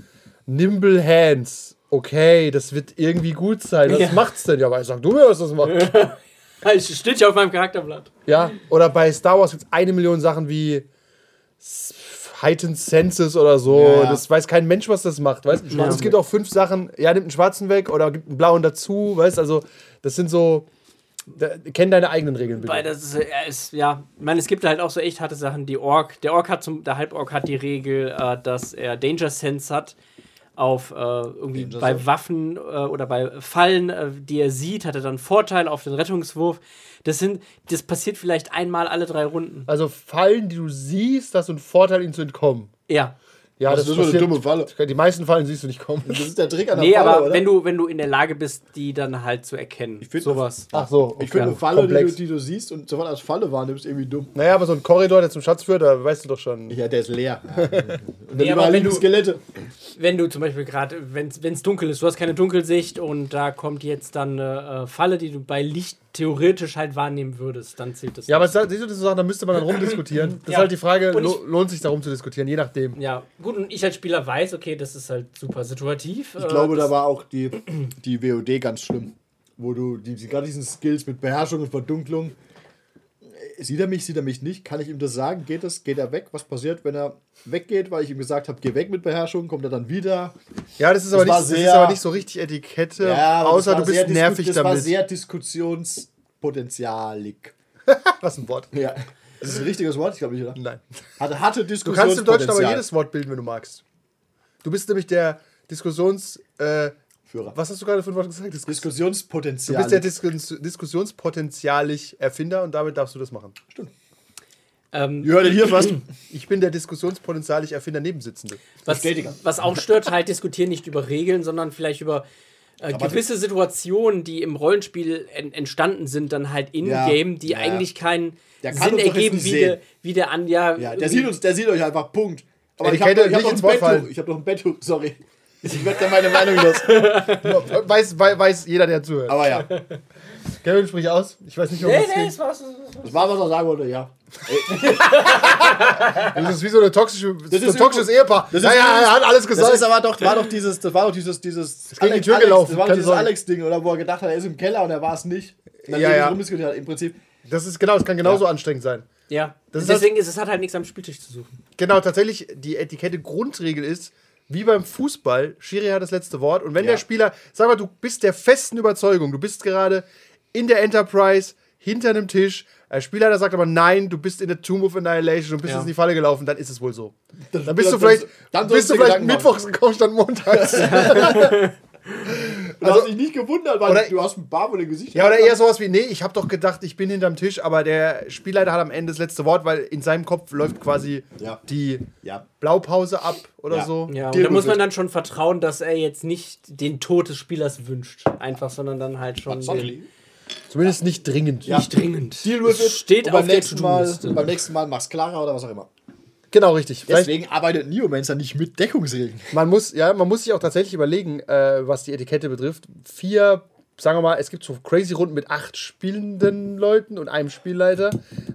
Nimble Hands. Okay, das wird irgendwie gut sein. Was Ja. macht's denn? Ja, weil sag du mir, was das macht. Es steht ja auf meinem Charakterblatt. Ja, oder bei Star Wars gibt es eine Million Sachen wie Heightened Senses oder so. Ja, ja. Das weiß kein Mensch, was das macht. Weißt? Es gibt auch fünf Sachen, ja, nimmt einen schwarzen weg oder gibt einen blauen dazu. Weißt also, das sind so. Kenn deine eigenen Regeln bitte. Weil das ist, äh, ist, ja, ich meine, es gibt halt auch so echt harte Sachen. Die Ork, der Ork hat zum, der Halborg hat die Regel, äh, dass er Danger Sense hat auf äh, irgendwie Danger bei Sense. Waffen äh, oder bei Fallen, äh, die er sieht, hat er dann Vorteil auf den Rettungswurf. Das sind, das passiert vielleicht einmal alle drei Runden. Also Fallen, die du siehst, hast du einen Vorteil, ihnen zu entkommen. Ja. Ja, Das ist nur eine dumme Falle. Die meisten Fallen siehst du nicht kommen. Das ist der Trick an der Nee, Falle, aber oder? wenn du, wenn du in der Lage bist, die dann halt zu erkennen. find- sowas. Ach so, okay. ich finde eine Falle, die du, die du siehst und sofort als Falle wahrnimmst, irgendwie dumm. Naja, aber so ein Korridor, der zum Schatz führt, da weißt du doch schon. Ja, der ist leer. und Nee, dann aber überall wenn liegen du- Skelette. Wenn du zum Beispiel gerade, wenn es dunkel ist, du hast keine Dunkelsicht und da kommt jetzt dann eine äh, Falle, die du bei Licht theoretisch halt wahrnehmen würdest, dann zählt das. Ja, aber nicht. siehst du, das so da müsste man dann rumdiskutieren. Das Ja. ist halt die Frage, lo lohnt sich darum zu diskutieren, je nachdem. ja, gut, und ich als Spieler weiß, okay, das ist halt super situativ. Ich glaube, das, da war auch die, die WOD ganz schlimm. Wo du die, die, gerade diesen Skills mit Beherrschung und Verdunklung. Sieht er mich, sieht er mich nicht? Kann ich ihm das sagen? Geht das? Geht er weg? Was passiert, wenn er weggeht, weil ich ihm gesagt habe, geh weg mit Beherrschung? Kommt er dann wieder? Ja, das ist, aber, war nicht, das ist sehr- aber nicht so richtig Etikette, aber außer das du bist sehr nervig Das damit. war sehr diskussionspotenzialig. Was ein Wort. Ja. Das ist ein richtiges Wort, ich glaube nicht, oder? Nein. Hatte, hatte Du kannst im Deutschen aber Diskussionspotenzial. jedes Wort bilden, wenn du magst. Du bist nämlich der Diskussions... Äh, Führer. was hast du gerade für ein Wort gesagt? Diskus du Diskussionspotenzial. bist der Diskus diskussionspotenzialig Erfinder und damit darfst du das machen. ähm, Ihr hört hier fast. Ich bin der diskussionspotenzialig Erfinder Nebensitzende. was, was auch stört, halt diskutieren nicht über Regeln, sondern vielleicht über äh, gewisse Situationen, die im Rollenspiel en entstanden sind, dann halt in-game, Ja, die ja. eigentlich keinen Der kann Sinn ergeben, wie der, wie der an, ja, Ja, der sieht uns, der sieht euch einfach, Punkt. Aber Ey, ich die habe hab nicht doch ins ein. Ich Betttuch, sorry. Ich werde da meine Meinung los. Weiß, weiß, weiß jeder, der zuhört. Aber ja, Kevin, sprich aus. Ich weiß nicht, ob Nee, das nee, das war's. das war, was er sagen wollte, ja. Das ist wie so eine toxische, das ist ist ein toxisches Ehepaar. das ist naja, er hat alles Das gesagt. ist aber doch, war doch dieses, das war doch dieses, dieses gegen die Tür Alex, gelaufen, Das war dieses. Alex-Ding, oder wo er gedacht hat, er ist im Keller und er war es nicht. Und dann Ja, ja, ja. rumdiskutiert hat. Im Prinzip, Das ist genau, das kann genauso anstrengend sein. Ja, Das ist deswegen ist es hat halt nichts am Spieltisch zu suchen. Genau, tatsächlich, die Etikette Grundregel ist, wie beim Fußball, Schiri hat das letzte Wort. Und wenn Ja. der Spieler, sag mal, du bist der festen Überzeugung, du bist gerade in der Enterprise, hinter einem Tisch, der Spielleiter sagt aber nein, du bist in der Tomb of Annihilation und bist Ja. jetzt in die Falle gelaufen, dann ist es wohl so. Dann bist dann- du dann- vielleicht, dann bist du vielleicht Gedanken mittwochs gekommen statt montags. du hast dich nicht gewundert, weil oder- du hast ein Barbo im Gesicht. Ja, oder eher sowas wie, nee, ich habe doch gedacht, ich bin hinterm Tisch, aber der Spielleiter hat am Ende das letzte Wort, weil in seinem Kopf läuft quasi Ja. die Ja. Blaupause ab oder Ja. so. Ja, da muss man dann schon vertrauen, dass er jetzt nicht den Tod des Spielers wünscht. Einfach, sondern dann halt schon Zumindest nicht dringend. Ja. nicht dringend. Deal with Es it. steht auf beim der nächsten, Mal, beim nächsten Mal mach's klarer oder was auch immer. Genau, richtig. Vielleicht, Deswegen arbeitet Neomancer nicht mit Deckungsregeln. man, muss, ja, man muss sich auch tatsächlich überlegen, äh, was die Etikette betrifft. Vier, sagen wir mal, es gibt so crazy Runden mit acht spielenden Leuten und einem Spielleiter.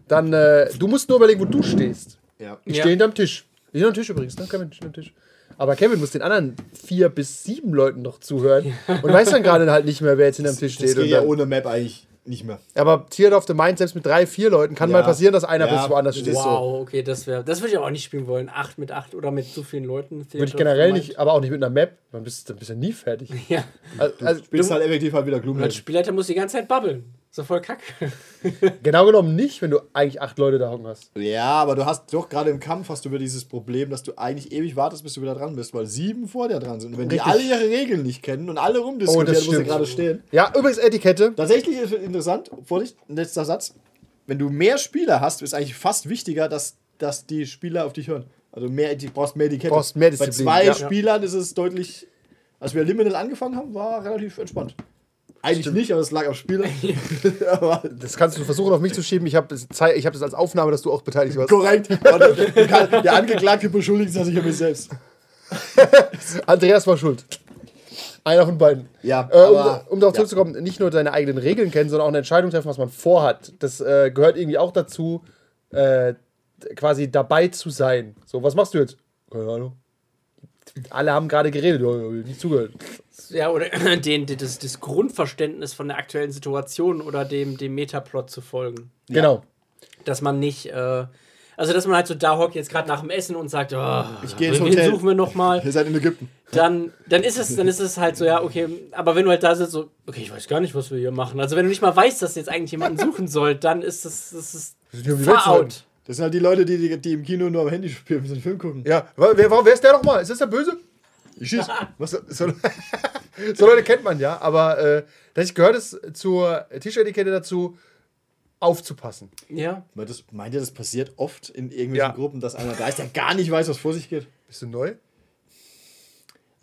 Dann, äh, du musst nur überlegen, wo du stehst. Ja. Ich Ja. stehe hinterm Tisch. Ich hinterm Tisch übrigens, ne? Kevin steht am Tisch. Aber Kevin muss den anderen vier bis sieben Leuten noch zuhören und weiß dann gerade halt nicht mehr, wer jetzt hinterm Tisch Das steht. Und geht ja ohne Map eigentlich nicht mehr. Aber Tier of the Mind, selbst mit drei, vier Leuten, kann Ja. mal passieren, dass einer Ja, bis woanders steht. So. Wow, okay, das wäre. Das würde ich aber auch nicht spielen wollen. Acht mit acht oder mit so vielen Leuten. Würde ich generell nicht, aber auch nicht mit einer Map. Dann bist, dann bist du nie fertig. Ja. Also, also, Spielst halt effektiv halt wieder Und als Gloomhaven. Spielleiter muss die ganze Zeit babbeln. So voll kacke. genau genommen nicht, wenn du eigentlich acht Leute da hocken hast. Ja, aber du hast doch gerade im Kampf hast du über dieses Problem, dass du eigentlich ewig wartest, bis du wieder dran bist, weil sieben vor dir dran sind. Und wenn die Richtig. alle ihre Regeln nicht kennen und alle Oh, rumdiskutieren, das wo sie gerade stehen. Ja, übrigens Etikette. Tatsächlich ist es interessant, Vorsicht, letzter Satz. Wenn du mehr Spieler hast, ist eigentlich fast wichtiger, dass, dass die Spieler auf dich hören. Also mehr, du brauchst mehr Etikette. Brauchst mehr Bei Disziplin, zwei ja. Spielern ist es deutlich. Als wir Liminal angefangen haben, war relativ entspannt. Eigentlich nicht, aber es lag am aber Das kannst du versuchen, auf mich zu schieben. Ich habe ich hab das als Aufnahme, dass du auch beteiligt warst. korrekt. Der Angeklagte beschuldigt sich an mich selbst. Andreas war schuld. Einer von beiden. Ja, Äh, um, aber- um darauf ja. zurückzukommen, nicht nur seine eigenen Regeln kennen, sondern auch eine Entscheidung treffen, was man vorhat. Das äh, gehört irgendwie auch dazu, äh, quasi dabei zu sein. So, was machst du jetzt? Keine Ahnung. Alle haben gerade geredet, nicht zugehört. Ja, oder den, das, das Grundverständnis von der aktuellen Situation oder dem, dem Metaplot zu folgen. Genau. Dass man nicht, äh, also dass man halt so da hockt jetzt gerade nach dem Essen und sagt, oh, Ich gehe ins Hotel. suchen wir nochmal? Ihr seid in Ägypten. Dann, dann ist es, dann ist es halt so, ja, okay, aber wenn du halt da sitzt, so, okay, ich weiß gar nicht, was wir hier machen. Also wenn du nicht mal weißt, dass du jetzt eigentlich jemanden suchen soll, dann ist das, das ist far retten. out. Das sind halt die Leute, die, die, die im Kino nur am Handy spielen, müssen den Film gucken. Ja, wer, wer, wer ist der nochmal? Ist das der Böse? Ich schieß. Was, so, so Leute kennt man ja, aber äh, tatsächlich gehört es zur Tischetikette dazu, aufzupassen. Ja. Meint das- Meint ihr, das passiert oft in irgendwelchen Ja. Gruppen, dass einer da ist, der gar nicht weiß, was vor sich geht? Bist du neu?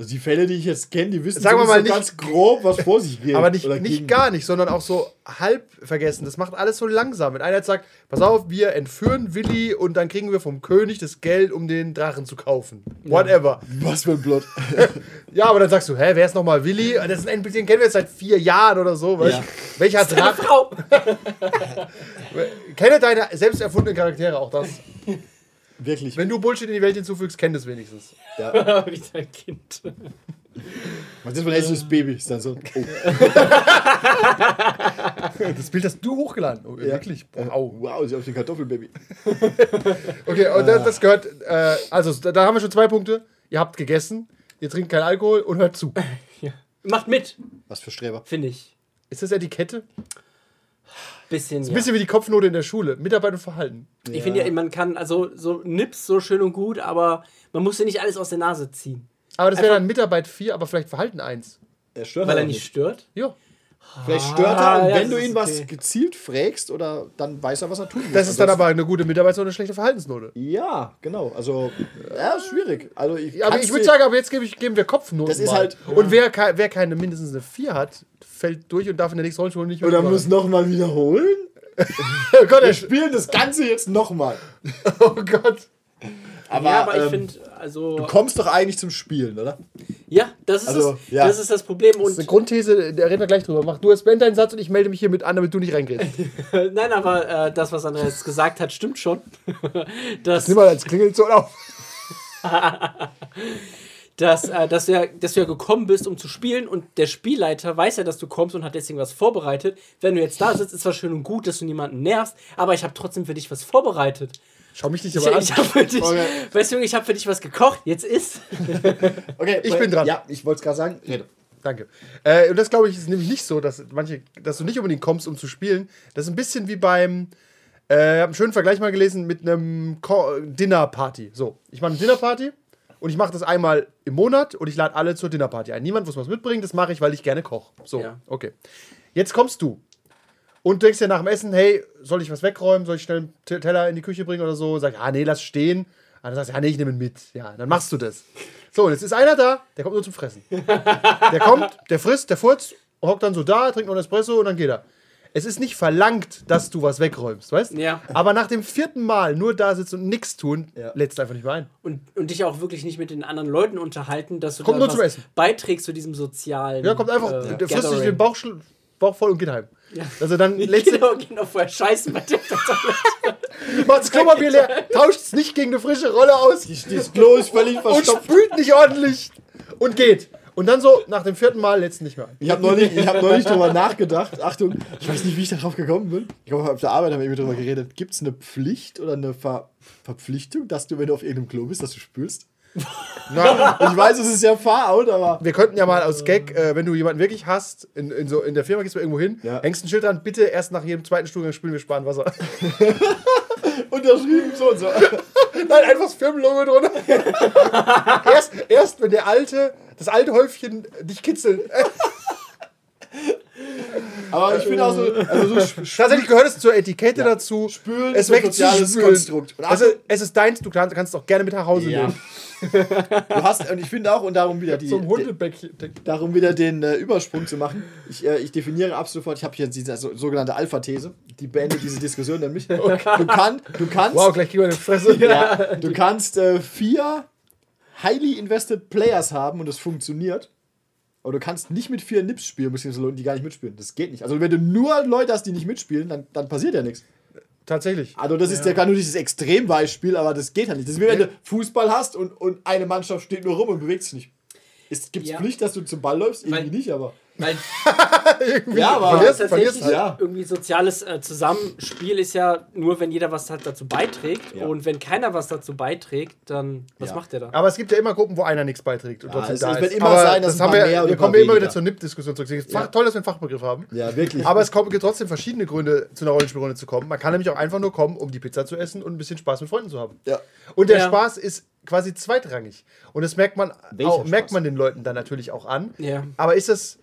Also die Fälle, die ich jetzt kenne, die wissen Sagen wir mal zumindest nicht- so ganz grob, was vor sich geht. Aber nicht, nicht gar nicht, sondern auch so halb vergessen. Das macht alles so langsam. Wenn einer jetzt sagt, pass auf, wir entführen Willi und dann kriegen wir vom König das Geld, um den Drachen zu kaufen. Whatever. Was für ein Plot. Ja, aber dann sagst du, hä, wer ist nochmal Willi? Das ist ein NPC, den kennen wir jetzt seit vier Jahren oder so. Weißt? Ja. Welcher Drache? Frau! Kenne deine selbst erfundenen Charaktere auch das. Wirklich. Wenn du Bullshit in die Welt hinzufügst, kenn das wenigstens. Ja. Wie dein Kind. Was ist, wenn er ist das Baby? Ist dann so. Oh. Das Bild hast du hochgeladen. Oh, Wirklich? Wow. Wow, sie auf den Kartoffelbaby. Okay, und das, das gehört, äh, also da, da haben wir schon zwei Punkte. Ihr habt gegessen, ihr trinkt keinen Alkohol und hört zu. Ja. Macht mit, Was für Streber. finde ich. Ist das Etikette? Bisschen, Ein ja. bisschen wie die Kopfnote in der Schule. Mitarbeit und Verhalten. Ich finde ja, man kann, also so Nips so schön und gut, aber man muss ja nicht alles aus der Nase ziehen. Aber das wäre dann Mitarbeit 4, aber vielleicht Verhalten 1. Er stört Weil er nicht stört. Ja. Vielleicht stört er Ah, und ja, wenn du ihn ist was okay. gezielt fragst oder dann weiß er, was er tun muss. Das ist dann Ansonsten- aber eine gute Mitarbeits- und eine schlechte Verhaltensnote. Ja, genau. Also, ja, ist schwierig. Also, ich, Ja, aber ich würde sagen, aber jetzt gebe ich, geben wir Kopfnoten. Das ist mal. halt- Und wer, ke- wer keine mindestens eine 4 hat, fällt durch und darf in der nächsten Rollenschule nicht mehr Oder muss nochmal wiederholen? Oh Gott, Wir er spielen das Ganze jetzt nochmal. oh Gott. Aber, ja, aber ich ähm, finde, also. Du kommst doch eigentlich zum Spielen, oder? Ja, das ist, Also, das, ja. das ist das Problem. Das ist eine Und Grundthese, da reden wir gleich drüber. Mach du jetzt beend deinen Satz und ich melde mich hier mit an, damit du nicht reingehst. nein, aber äh, das, was Andreas gesagt hat, stimmt schon. dass, Nimm mal als Klingelton auf. Dass, äh, dass, du ja, dass du ja gekommen bist, um zu spielen und der Spielleiter weiß ja, dass du kommst und hat deswegen was vorbereitet. Wenn du jetzt da sitzt, ist zwar schön und gut, dass du niemanden nervst, aber ich habe trotzdem für dich was vorbereitet. Schau mich nicht Ich, aber an. ich habe für dich, Okay. weißt du, ich habe für dich was gekocht. Jetzt isst. Okay, Ich bin dran. Ja, ich wollte es gerade sagen. Rede. Danke. Äh, und das glaube ich ist nämlich nicht so, dass manche, dass du nicht unbedingt kommst, um zu spielen. Das ist ein bisschen wie beim, äh, ich habe einen schönen Vergleich mal gelesen mit einem Dinnerparty. So, ich mache eine Dinnerparty und ich mache das einmal im Monat und ich lade alle zur Dinnerparty ein. Niemand muss was mitbringen, das mache ich, weil ich gerne koche. So, Ja. okay. Jetzt kommst du und denkst dir nach dem Essen, hey, soll ich was wegräumen? Soll ich schnell einen Teller in die Küche bringen oder so? Sag, ah nee, lass stehen. Und dann sagst du, ja nee, ich nehme ihn mit. Ja, dann machst du das. So, und jetzt ist einer da, der kommt nur zum Fressen. Der kommt, der frisst, der furzt, hockt dann so da, trinkt noch einen Espresso und dann geht er. Es ist nicht verlangt, dass du was wegräumst, weißt Ja. Aber nach dem vierten Mal nur da sitzen und nichts tun, Ja. lädst du einfach nicht mehr ein. Und, und dich auch wirklich nicht mit den anderen Leuten unterhalten, dass du Kommt da nur was zum Essen. beiträgst zu diesem sozialen. Ja, kommt einfach, äh, der frisst sich den Bauch, Bauch voll und geht heim. Also dann lädst du, Genau, genau, vorher scheißen bei dir. macht das Klopapier leer, tauscht es nicht gegen eine frische Rolle aus Das Klo ist völlig und verstopft. spült nicht ordentlich und geht. Und dann so nach dem vierten Mal letzten nicht mehr ein. Ich habe neulich, ich hab neulich drüber nachgedacht. Achtung, ich weiß nicht, wie ich darauf gekommen bin. Ich glaube, auf der Arbeit haben wir eben drüber geredet. Gibt es eine Pflicht oder eine Ver Verpflichtung, dass du, wenn du auf irgendeinem Klo bist, dass du spülst? Na, Ich weiß, es ist ja far out, aber. wir könnten ja mal aus Gag, äh, wenn du jemanden wirklich hast, in, in, so, in der Firma gehst du irgendwo hin, Ja. hängst ein Schild dran, bitte erst nach jedem zweiten Stuhlgang spülen wir sparen Wasser. Unterschrieben, so und so. Nein, einfach das Firmenlogo drunter. erst, erst, wenn der alte, das alte Häufchen dich kitzelt. Aber ich finde auch so, also so Tatsächlich gehört es zur Etikette dazu. Spülen es ist ein weckt sich soziales Spülen. Konstrukt. Und Also, es ist deins, du kannst, kannst es auch gerne mit nach Hause Ja. nehmen. Du hast, und ich finde auch, und darum wieder die, Zum Hundebäckchen. darum wieder den äh, Übersprung zu machen. Ich, äh, ich definiere ab sofort, ich habe hier diese so, sogenannte Alpha-These, die beendet diese Diskussion nämlich. Du, kann, du kannst, Wow, gleich kriegen wir eine Fresse. ja, du kannst äh, vier highly invested Players haben und es funktioniert. Aber du kannst nicht mit vier Nips spielen, beziehungsweise Leuten, die gar nicht mitspielen. Das geht nicht. Also wenn du nur Leute hast, die nicht mitspielen, dann, dann passiert ja nichts. Tatsächlich. Also das ist ja gar nur dieses Extrembeispiel, aber das geht halt nicht. Das ist wie wenn du Fußball hast und, und eine Mannschaft steht nur rum und bewegt sich nicht. Gibt es Ja. Pflicht, dass du zum Ball läufst? Irgendwie Weil- nicht, aber... Weil Ja, aber... Verlierst- tatsächlich verlierst du. Ja. irgendwie soziales äh, Zusammenspiel ist ja nur, wenn jeder was halt dazu beiträgt. Ja. Und wenn keiner was dazu beiträgt, dann was Ja. macht der da? Aber es gibt ja immer Gruppen, wo einer nichts beiträgt und Ja, trotzdem es- da es ist. wird immer Aber sein, dass das haben wir, mehr oder wir kommen immer wieder zur NIP-Diskussion zurück. Es ist toll, dass wir einen Fachbegriff haben. Ja, wirklich. Aber es gibt trotzdem verschiedene Gründe, zu einer Rollenspielrunde zu kommen. Man kann nämlich auch einfach nur kommen, um die Pizza zu essen und ein bisschen Spaß mit Freunden zu haben. Ja. Und der Ja. Spaß ist quasi zweitrangig. Und das merkt man, auch, merkt man den Leuten dann natürlich auch an. Ja. Aber ist es.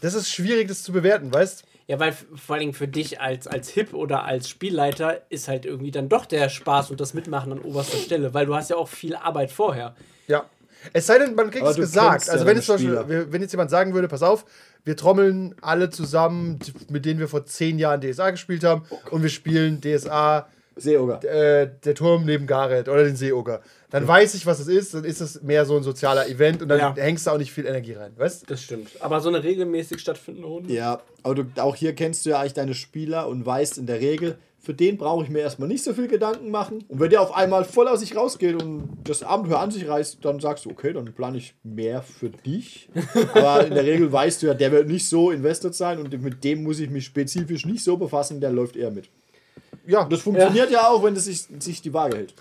Das ist schwierig, das zu bewerten, weißt Ja, weil vor allem für dich als, als Hip oder als Spielleiter ist halt irgendwie dann doch der Spaß und das Mitmachen an oberster Stelle, weil du hast ja auch viel Arbeit vorher. Ja. Es sei denn, man kriegt Aber es du gesagt. Also, wenn, jetzt zum Beispiel, wenn jetzt jemand sagen würde, pass auf, wir trommeln alle zusammen, mit denen wir vor zehn Jahren DSA gespielt haben, und wir spielen DSA Seeoger. äh, der Turm neben Gareth oder den Seeoger. Dann weiß ich, was es ist, dann ist es mehr so ein sozialer Event und dann Ja. hängst du auch nicht viel Energie rein, weißt Das stimmt. Aber so eine regelmäßig stattfindende Runde. Ja, aber du, auch hier kennst du ja eigentlich deine Spieler und weißt in der Regel, für den brauche ich mir erstmal nicht so viel Gedanken machen. Und wenn der auf einmal voll aus sich rausgeht und das Abenteuer an sich reißt, dann sagst du, okay, dann plane ich mehr für dich. Aber in der Regel weißt du ja, der wird nicht so invested sein und mit dem muss ich mich spezifisch nicht so befassen, der läuft eher mit. Ja, Das funktioniert ja, auch, wenn es sich, sich die Waage hält.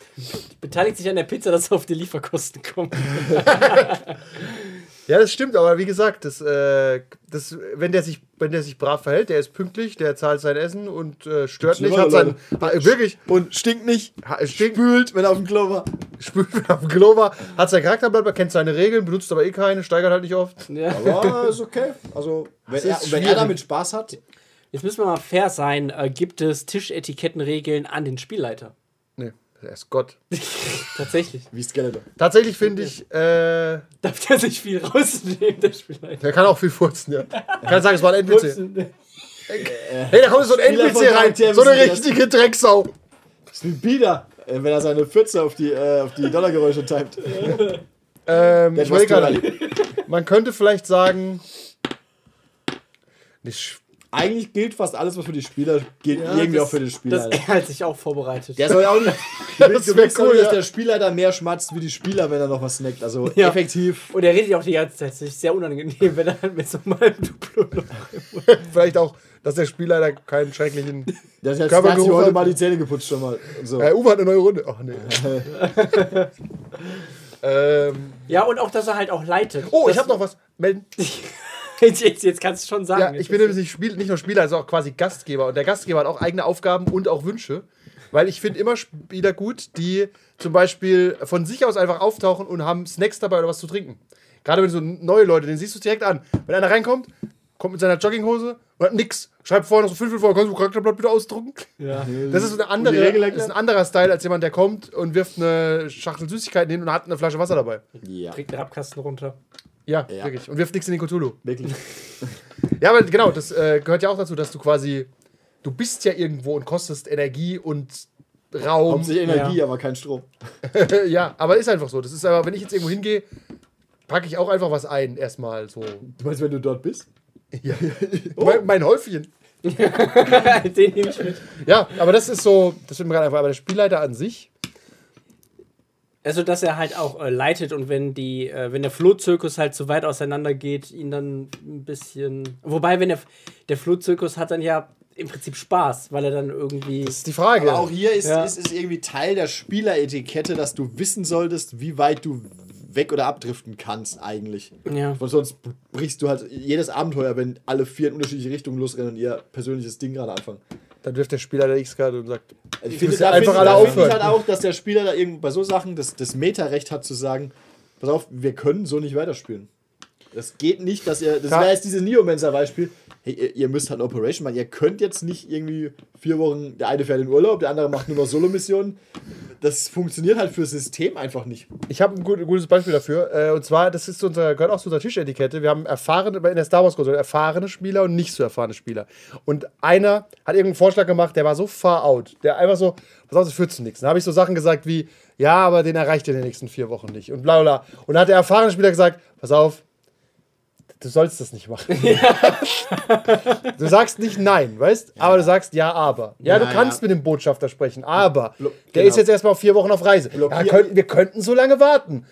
Beteiligt sich an der Pizza, dass es auf die Lieferkosten kommt. ja, das stimmt, aber wie gesagt, das, äh, das, wenn, der sich, wenn der sich brav verhält, der ist pünktlich, der zahlt sein Essen und äh, stört nicht, hat sein. Ha, wirklich, Und stinkt nicht, ha, stinkt, spült, wenn er auf dem Klo war. spült auf dem Klo war, hat sein Charakterblatt, kennt seine Regeln, benutzt aber eh keine, steigert halt nicht oft. Ja. Aber ist okay. Also, wenn, er, wenn er damit Spaß hat, Jetzt müssen wir mal fair sein. Äh, gibt es Tischetikettenregeln an den Spielleiter? Nee, er ist Gott. Tatsächlich. wie Skeletor. Tatsächlich finde ich, äh, Darf der sich viel rausnehmen, der Spielleiter? der kann auch viel furzen, ja. Kann sagen, es war ein NPC. Furzen. Hey, da kommt so ein Spieler NPC rein, so eine richtige Drecksau. Das ist wie Bieder, äh, wenn er seine Pfütze auf die, äh, auf die Dollargeräusche timet. Ähm, Der ich gerade, man könnte vielleicht sagen, nicht, Eigentlich gilt fast alles, was für die Spieler gilt, irgendwie das- auch für den Spieler. Das hat sich auch vorbereitet. der soll ja auch nicht. Wär du willst cool, dass ja. der Spieler da mehr schmatzt wie die Spieler, wenn er noch was snackt. Also Ja. effektiv. Und er redet ja auch die ganze Zeit. Das ist sehr unangenehm, wenn er mit so einem Duplo noch. vielleicht auch, dass der Spieler da keinen schrecklichen. Der hat sich heute mal die Zähne geputzt schon mal. So. Äh, Uwe hat eine neue Runde. Ach nee. ähm, Ja, und auch, dass er halt auch leitet. oh, das, ich habe noch was. Melden. Jetzt, jetzt, kannst du schon sagen. Ja, ich bin nämlich nicht, Spiel, nicht nur Spieler, also auch quasi Gastgeber. Und der Gastgeber hat auch eigene Aufgaben und auch Wünsche. Weil ich finde immer Spieler gut, die zum Beispiel von sich aus einfach auftauchen und haben Snacks dabei oder was zu trinken. Gerade wenn so neue Leute, den siehst du direkt an. Wenn einer reinkommt, kommt mit seiner Jogginghose und hat nix. Schreibt vorher noch so fünf vor, kannst du Charakterblatt bitte ausdrucken? Ja. Das ist, eine andere, die Regel das ist ein anderer Style als jemand, der kommt und wirft eine Schachtel Süßigkeiten hin und hat eine Flasche Wasser dabei. Ja, Kriegt den Abkasten runter. Ja, Ja. wirklich. Und wirft nichts in den Cthulhu. wirklich. Ja, aber genau, das äh, gehört ja auch dazu, dass du quasi, du bist ja irgendwo und kostest Energie und Raum. Hauptsächlich Energie, aber kein Strom. ja, aber ist einfach so. Das ist aber, wenn ich jetzt irgendwo hingehe, packe ich auch einfach was ein, erstmal so. Du meinst, wenn du dort bist? Ja. mein, mein Häufchen. den nehme ich mit. Ja, aber das ist so, das wird mir gerade einfach, aber der Spielleiter an sich, Also, dass er halt auch äh, leitet und wenn die, äh, wenn der Flohzirkus halt zu weit auseinander geht, ihn dann ein bisschen. Wobei, wenn der, der Flohzirkus hat dann ja im Prinzip Spaß, weil er dann irgendwie. Das ist die Frage. Aber auch hier ist, Ja. ist es irgendwie Teil der Spieleretikette, dass du wissen solltest, wie weit du weg oder abdriften kannst eigentlich. Ja. Und sonst brichst du halt jedes Abenteuer, wenn alle vier in unterschiedliche Richtungen losrennen und ihr persönliches Ding gerade anfangen. Dann wirft der Spieler der X-Karte und sagt, Also ich finde, finde da da einfach finde, alle da finde ich aufhören. halt auch, dass der Spieler da irgendwo bei so Sachen das, das Meta-Recht hat zu sagen, pass auf, wir können so nicht weiterspielen. Das geht nicht, dass ihr, das wäre jetzt dieses Neomancer-Beispiel, hey, ihr, ihr müsst halt Operation machen, ihr könnt jetzt nicht irgendwie vier Wochen, der eine fährt in Urlaub, der andere macht nur noch Solo-Missionen. Das funktioniert halt für das System einfach nicht. Ich habe ein gut, gutes Beispiel dafür. Äh, und zwar, das ist unser, gehört auch zu unserer Tischetikette. Wir haben erfahrene, in der Star Wars-Konsole erfahrene Spieler und nicht so erfahrene Spieler. Und einer hat irgendeinen Vorschlag gemacht, der war so far out. Der einfach so, pass auf, das führt zu nichts. Dann habe ich so Sachen gesagt wie, ja, aber den erreicht ihr in den nächsten vier Wochen nicht. Und bla bla. Und dann hat der erfahrene Spieler gesagt, pass auf, du sollst das nicht machen. du sagst nicht nein, weißt? Aber du sagst ja, aber. Ja, Ja, du kannst ja. mit dem Botschafter sprechen, aber der genau. ist jetzt erstmal auf vier Wochen auf Reise. Ja, könnten, wir könnten so lange warten.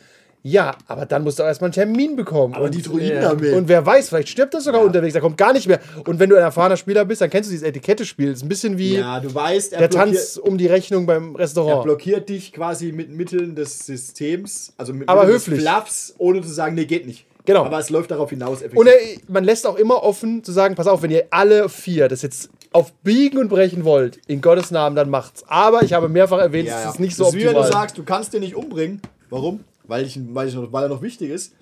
Ja, aber dann musst du auch erstmal einen Termin bekommen. Aber und, die Druiden ja. damit. und wer weiß, vielleicht stirbt er sogar unterwegs, er kommt gar nicht mehr. Und wenn du ein erfahrener Spieler bist, dann kennst du dieses Etikette-Spiel. Das ist ein bisschen wie ja, du weißt, er der Tanz um die Rechnung beim er Restaurant. blockiert dich quasi mit Mitteln des Systems, also mit Aber Mitteln höflich. des Fluffs, ohne zu sagen, nee, geht nicht. Genau. Aber es läuft darauf hinaus. effektiv. Und er, man lässt auch immer offen zu sagen, pass auf, wenn ihr alle vier das jetzt auf Biegen und Brechen wollt, in Gottes Namen, dann macht's. Aber ich habe mehrfach erwähnt, Ja, es ist nicht so das ist wie wenn optimal. du sagst, du kannst den nicht umbringen. Warum? Weil, ich, weil, ich weil er noch wichtig ist.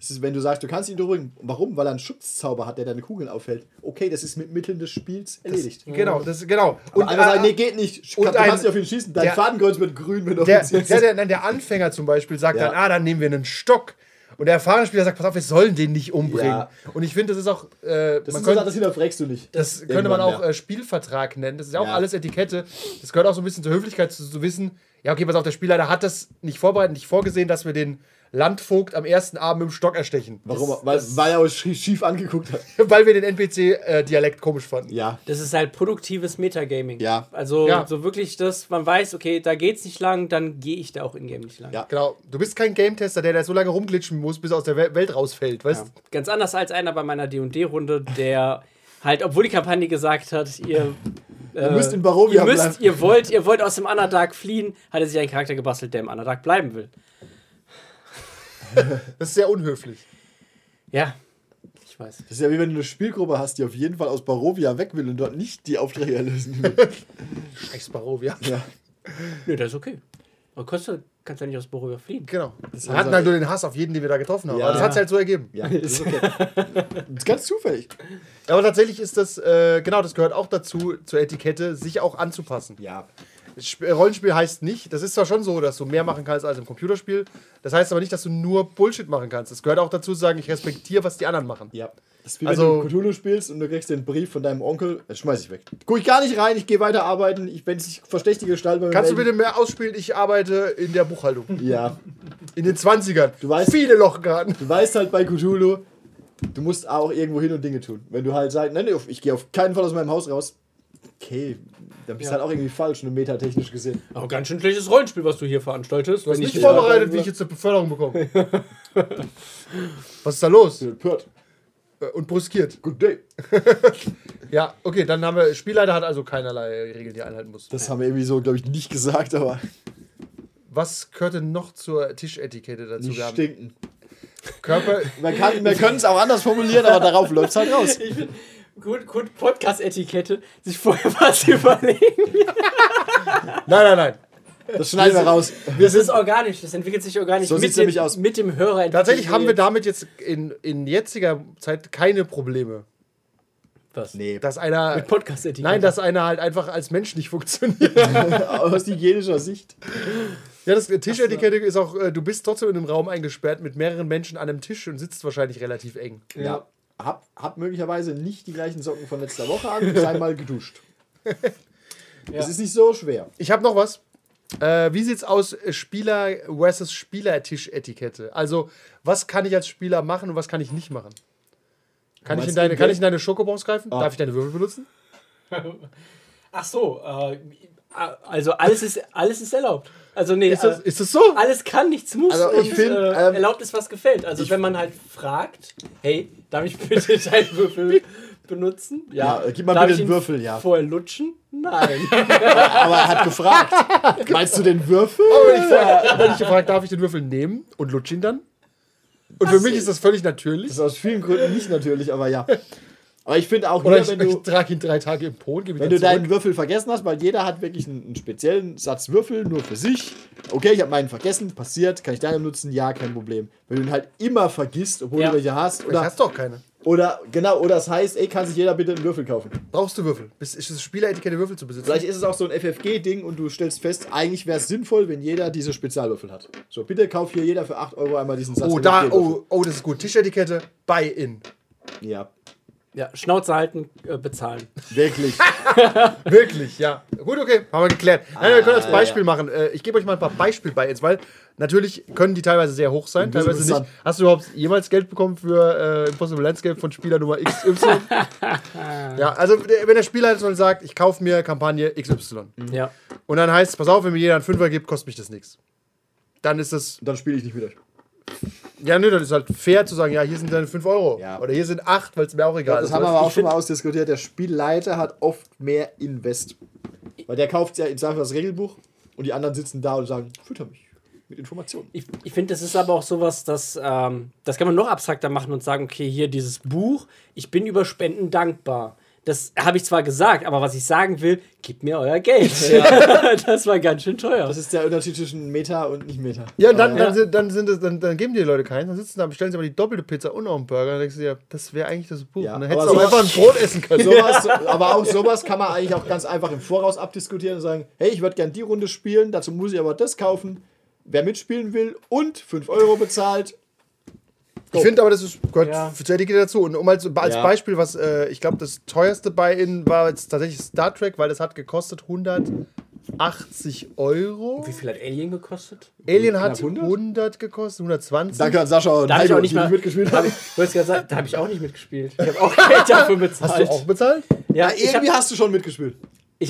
Es ist. Wenn du sagst, du kannst ihn umbringen. Warum? Weil er einen Schutzzauber hat, der deine Kugeln aufhält. Okay, das ist mit Mitteln des Spiels erledigt. genau, das genau. Und andere sagen, äh, nee, geht nicht. und du ein- kannst nicht auf ihn schießen. Dein der- Fadenkreuz wird grün, wenn du der, auf ihn der, ziehst. der, nein, der Anfänger zum Beispiel sagt Ja. dann, ah, dann nehmen wir einen Stock. Und der erfahrene Spieler sagt, pass auf, wir sollen den nicht umbringen. Ja. Und ich finde, das ist auch, äh, Das, man könnte, so, das hinterfragst du nicht. das könnte man auch äh, Spielvertrag nennen. Das ist ja auch Ja. alles Etikette. Das gehört auch so ein bisschen zur Höflichkeit zu, zu wissen, ja, okay, pass auf, der Spieler, der hat das nicht vorbereitet, nicht vorgesehen, dass wir den Landvogt am ersten Abend mit dem Stock erstechen. Warum? Weil, weil er uns schief, angeguckt hat. Weil wir den NPC-Dialekt komisch fanden. Ja. Das ist halt produktives Metagaming. Ja. Also Ja. so wirklich, dass man weiß, okay, da geht's nicht lang, dann gehe ich da auch in-game nicht lang. Ja. Genau. Du bist kein Game-Tester, der da so lange rumglitschen muss, bis er aus der Wel- Welt rausfällt, weißt Ja. Ganz anders als einer bei meiner D&D-Runde, der halt, obwohl die Kampagne gesagt hat, ihr, äh, müsst in Barovia ihr, müsst, bleiben. ihr wollt, ihr wollt aus dem Underdark fliehen, hat er sich einen Charakter gebastelt, der im Underdark bleiben will. Das ist sehr unhöflich. Ja, ich weiß. Das ist ja wie wenn du eine Spielgruppe hast, die auf jeden Fall aus Barovia weg will und dort nicht die Aufträge erlösen will. Scheiß Barovia. ja. Nö, das ist okay. Aber kannst du kannst ja nicht aus Barovia fliehen. Genau. Wir haben hatten halt nur den Hass auf jeden, den wir da getroffen haben. Ja. Aber das hat sich halt so ergeben. Ja, das ist okay. Das ist ganz zufällig. Aber tatsächlich ist das, äh, genau, das gehört auch dazu, zur Etikette, sich auch anzupassen. Ja. Sp Rollenspiel heißt nicht, das ist zwar schon so, dass du mehr machen kannst als im Computerspiel, das heißt aber nicht, dass du nur Bullshit machen kannst. Es gehört auch dazu zu sagen, ich respektiere, was die anderen machen. Ja. Das ist wie Also- wenn du Cthulhu spielst und du kriegst den Brief von deinem Onkel, das schmeiß ich weg. Guck ich gar nicht rein, ich gehe weiter arbeiten, ich, wenn sich verdächtige gestalten. Kannst du bitte mehr ausspielen? Ich arbeite in der Buchhaltung. Ja. In den 20ern. Du weißt- Viele Lochkarten. Du weißt halt bei Cthulhu, du musst auch irgendwo hin und Dinge tun. Wenn du halt sagst, nein, ich gehe auf keinen Fall aus meinem Haus raus, okay, dann bist du Ja. halt auch irgendwie falsch, nur metatechnisch gesehen. Aber ganz schön schlechtes Rollenspiel, was du hier veranstaltest. Du hast wenn nicht ich- vorbereitet, wie ich jetzt eine Beförderung bekomme. Was ist da los? Pört. Äh, Und bruskiert. Good day. Ja, okay, dann haben wir. Spielleiter hat also keinerlei Regeln, die er einhalten muss. Das haben wir irgendwie so, glaube ich, nicht gesagt, aber Was gehört denn noch zur Tischetikette dazu? nicht Wir haben stinken. Körper. Man kann, wir können es auch anders formulieren, aber darauf läuft es halt raus. Ich find, gut, gut Podcast-Etikette, sich vorher was überlegen. Nein, nein, nein. Das schneiden wir raus. Das ist organisch, das entwickelt sich organisch So mit, dem, nämlich aus. mit dem Hörer. Tatsächlich haben wir damit jetzt in, in jetziger Zeit keine Probleme. Was? Nee, Dass einer. Mit Podcast-Etikette. Nein, dass einer halt einfach als Mensch nicht funktioniert. aus hygienischer Sicht. ja, das Tischetikette ist auch, äh, du bist trotzdem in einem Raum eingesperrt mit mehreren Menschen an einem Tisch und sitzt wahrscheinlich relativ eng. Ja. Hab, hab möglicherweise nicht die gleichen Socken von letzter Woche an, sei mal geduscht. Es ist nicht so schwer. Ich habe noch was. Äh, wie sieht's aus, Spieler versus Spielertischetikette? Also, was kann ich als Spieler machen und was kann ich nicht machen? Kann, ich in, deine, in kann ich in deine Schokobons greifen? Ah. Darf ich deine Würfel benutzen? Ach so, äh, Also alles ist, alles ist erlaubt. Also nee, Ist das, äh, ist das so? alles kann, nichts muss. Also ich und, find, äh, ähm, erlaubt ist, was gefällt. Also wenn man halt fragt, hey, darf ich bitte deinen Würfel benutzen? Ja, gib mal Darf bitte den Würfel, ja. Vorher lutschen? Nein. Aber er hat gefragt. Meinst du den Würfel? Aber wenn ich, frage, wenn ich gefragt, darf ich den Würfel nehmen und lutsch ihn dann? Und für mich ist das völlig natürlich. Das ist aus vielen Gründen nicht natürlich, aber ja. Aber ich finde auch, Oder hier, ich, wenn du, ich trage ihn drei Tage im Po und gebe ihn wenn du deinen. Würfel vergessen hast, weil jeder hat wirklich einen, einen speziellen Satz Würfel, nur für sich. Okay, ich habe meinen vergessen, passiert, kann ich deinen nutzen? Ja, kein Problem. Wenn du ihn halt immer vergisst, obwohl Ja. du welche hast, Ich oder, hast doch keine. oder genau, oder das heißt, ey, kann sich jeder bitte einen Würfel kaufen. Brauchst du Würfel? Ist ist das Spieleretikette Würfel zu besitzen? Vielleicht ist es auch so ein FFG-Ding und du stellst fest, eigentlich wäre es sinnvoll, wenn jeder diese Spezialwürfel hat. So, bitte kauf hier jeder für 8 Euro einmal diesen Satz Oh, da, oh, oh, das ist gut. Tischetikette, Buy-in. Ja, ja, Schnauze halten, äh, bezahlen. wirklich. Wirklich, ja. Gut, okay, haben wir geklärt. Nein, wir können als Beispiel machen. Äh, Ich gebe euch mal ein paar Beispiel-Buy-ins, weil natürlich können die teilweise sehr hoch sein, teilweise nicht. Hast du überhaupt jemals Geld bekommen für äh, Impossible Landscape von Spieler Nummer XY? ja, also wenn der Spieler jetzt mal sagt, ich kaufe mir Kampagne XY. Ja. Und dann heißt es, pass auf, wenn mir jeder einen Fünfer gibt, kostet mich das nichts. Dann ist das, Dann spiele ich nicht mit euch. Ja, nö, dann ist halt fair zu sagen, ja, hier sind deine 5 Euro. Ja. Oder hier sind 8, weil es mir auch egal Das ist. haben wir aber auch schon mal ausdiskutiert. Der Spielleiter hat oft mehr Invest. Weil der kauft ja im Zweifel das Regelbuch und die anderen sitzen da und sagen, fütter mich mit Informationen. Ich, ich finde, das ist aber auch sowas, dass ähm, das kann man noch abstrakter machen und sagen, okay, hier dieses Buch, ich bin über Spenden dankbar. Das habe ich zwar gesagt, aber was ich sagen will, gebt mir euer Geld. das war ganz schön teuer. Das ist der Unterschied zwischen Meta und nicht Meta. Ja, und dann, Ja. dann, sind, dann, sind es, dann, dann geben die Leute keinen, dann sitzen da, bestellen sie aber die doppelte Pizza und noch einen Burger. Dann denkst du dir, das wäre eigentlich das Buch. Ja, und dann aber hättest du auch einfach ein Brot essen können. Sowas, aber auch sowas kann man eigentlich auch ganz einfach im Voraus abdiskutieren und sagen, hey, ich würde gern die Runde spielen, dazu muss ich aber das kaufen. Wer mitspielen will und 5 Euro bezahlt, Ich finde aber, das ist, gehört Ja. für zur Etikette dazu. Und um als, als Ja. Beispiel, was äh, ich glaube, das teuerste Buy-In war jetzt tatsächlich Star Trek, weil das hat gekostet 180 Euro. Wie viel hat Alien gekostet? Alien hat Knapp 100? 100 gekostet, 120. danke an Sascha und Da habe ich Heiko, auch nicht die mal mitgespielt hab haben. ich, du hast gerade gesagt, da habe ich auch nicht mitgespielt. Ich habe auch Geld dafür bezahlt. Hast du auch bezahlt? Ja, Ja, irgendwie hast du schon mitgespielt.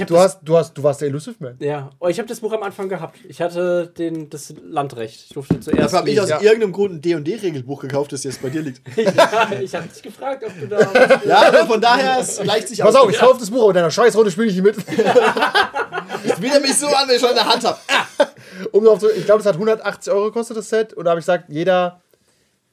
Du, hast, du, hast, du warst der Elusive Man. ja, oh, ich habe das Buch am Anfang gehabt. Ich hatte den, das Landrecht. Ich durfte zuerst. Dafür habe ich aus ja. irgendeinem Grund ein D&D-Regelbuch gekauft, das jetzt bei dir liegt. ja, ich habe dich gefragt, ob du da. Ja, aber von daher es gleicht sich Pass auf, ich kaufe das Buch, aber in deiner Scheißrunde spiele ich nicht mit. Ich wieder mich so an, wenn ich schon in der Hand habe. um auf ich glaube, das hat 180 Euro gekostet, das Set. Und da habe ich gesagt, jeder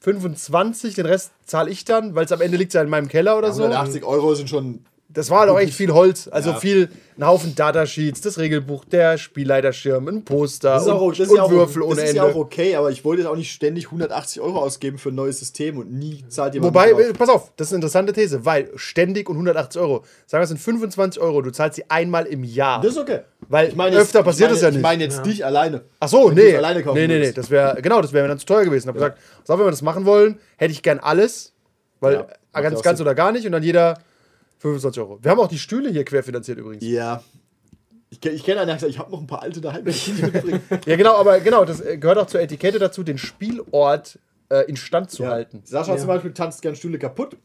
25, den Rest zahle ich dann, weil es am Ende liegt ja in meinem Keller oder so. 180 Euro sind schon. Das war doch echt viel Holz. Also Ja. viel, ein Haufen Datasheets, das Regelbuch, der Spielleiterschirm, ein Poster Das ist, auch, und, das ist und ja auch, Würfel das ohne ist Ende. ja auch okay, aber ich wollte jetzt auch nicht ständig 180 Euro ausgeben für ein neues System und nie zahlt jemand. Wobei, drauf. äh, pass auf, das ist eine interessante These, weil ständig und 180 Euro, sagen wir, es sind 25 Euro, du zahlst sie einmal im Jahr. Das ist okay. weil Ich meine, öfter jetzt- passiert meine, ja nicht. Ich meine jetzt dich alleine. Ach so, nee. alleine kaufen nee, nee, nee, das wäre genau, das wäre mir dann zu teuer gewesen. Ich habe gesagt, pass auf, wenn wir das machen wollen, hätte ich gern alles, weil Ja, ja ganz, auch ganz oder gar nicht und dann jeder 25 Euro. Wir haben auch die Stühle hier querfinanziert übrigens. Ja. Ich, ich kenne einen, der hat gesagt, ich habe noch ein paar alte daheim. die ich nicht mitbringen. Ja, genau, aber genau, das äh, gehört auch zur Etikette dazu, den Spielort äh, instand zu ja. halten. Sascha zum Beispiel tanzt gern Stühle kaputt.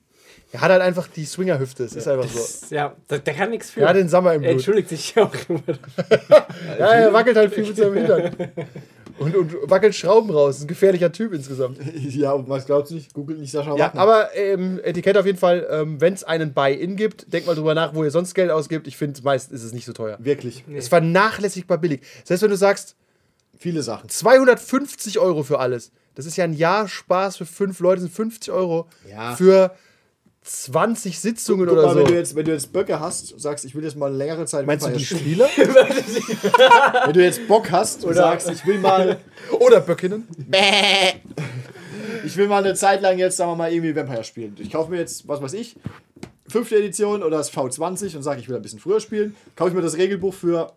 Er hat halt einfach die Swingerhüfte, es ist einfach so. Ja, der, der kann nichts für. Er hat den Sommer im er Blut. entschuldigt sich auch immer. Ja, er wackelt halt viel mit seinem Hintern. Und, und wackelt Schrauben raus. Ist ein gefährlicher Typ insgesamt. Ja, und was glaubst du nicht? Googelt nicht Sascha Ja, aber ähm, Etikette auf jeden Fall, ähm, wenn es einen Buy-In gibt, denkt mal drüber nach, wo ihr sonst Geld ausgibt. Ich finde, meist ist es nicht so teuer. Wirklich. Es ist vernachlässigbar billig. Das heißt, wenn du sagst, Viele Sachen. 250 Euro für alles, das ist ja ein Jahr Spaß für fünf Leute, sind 50 Euro Ja. für 20 Sitzungen Guck oder mal, so. wenn, du jetzt, wenn du jetzt Böcke hast und sagst, ich will jetzt mal eine längere Zeit Meinst du die. Spieler? Wenn du jetzt Bock hast und sagst, ich will mal oder Böckinnen? ich will mal eine Zeit lang jetzt, sagen wir mal, irgendwie Vampire spielen. Ich kaufe mir jetzt, was weiß ich, fünfte Edition oder das V20 und sage, ich will ein bisschen früher spielen. Kaufe ich mir das Regelbuch für,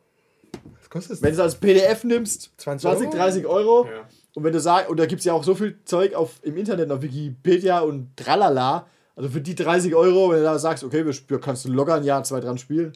Was kostet das? wenn du es als PDF nimmst, 20 20, Euro? 30 Euro. Und wenn du sagst, und da gibt es ja auch so viel Zeug auf, im Internet, auf Wikipedia und tralala. Also für die 30 Euro, wenn du da sagst, okay, wir, wir kannst du locker ein Jahr, zwei dran spielen,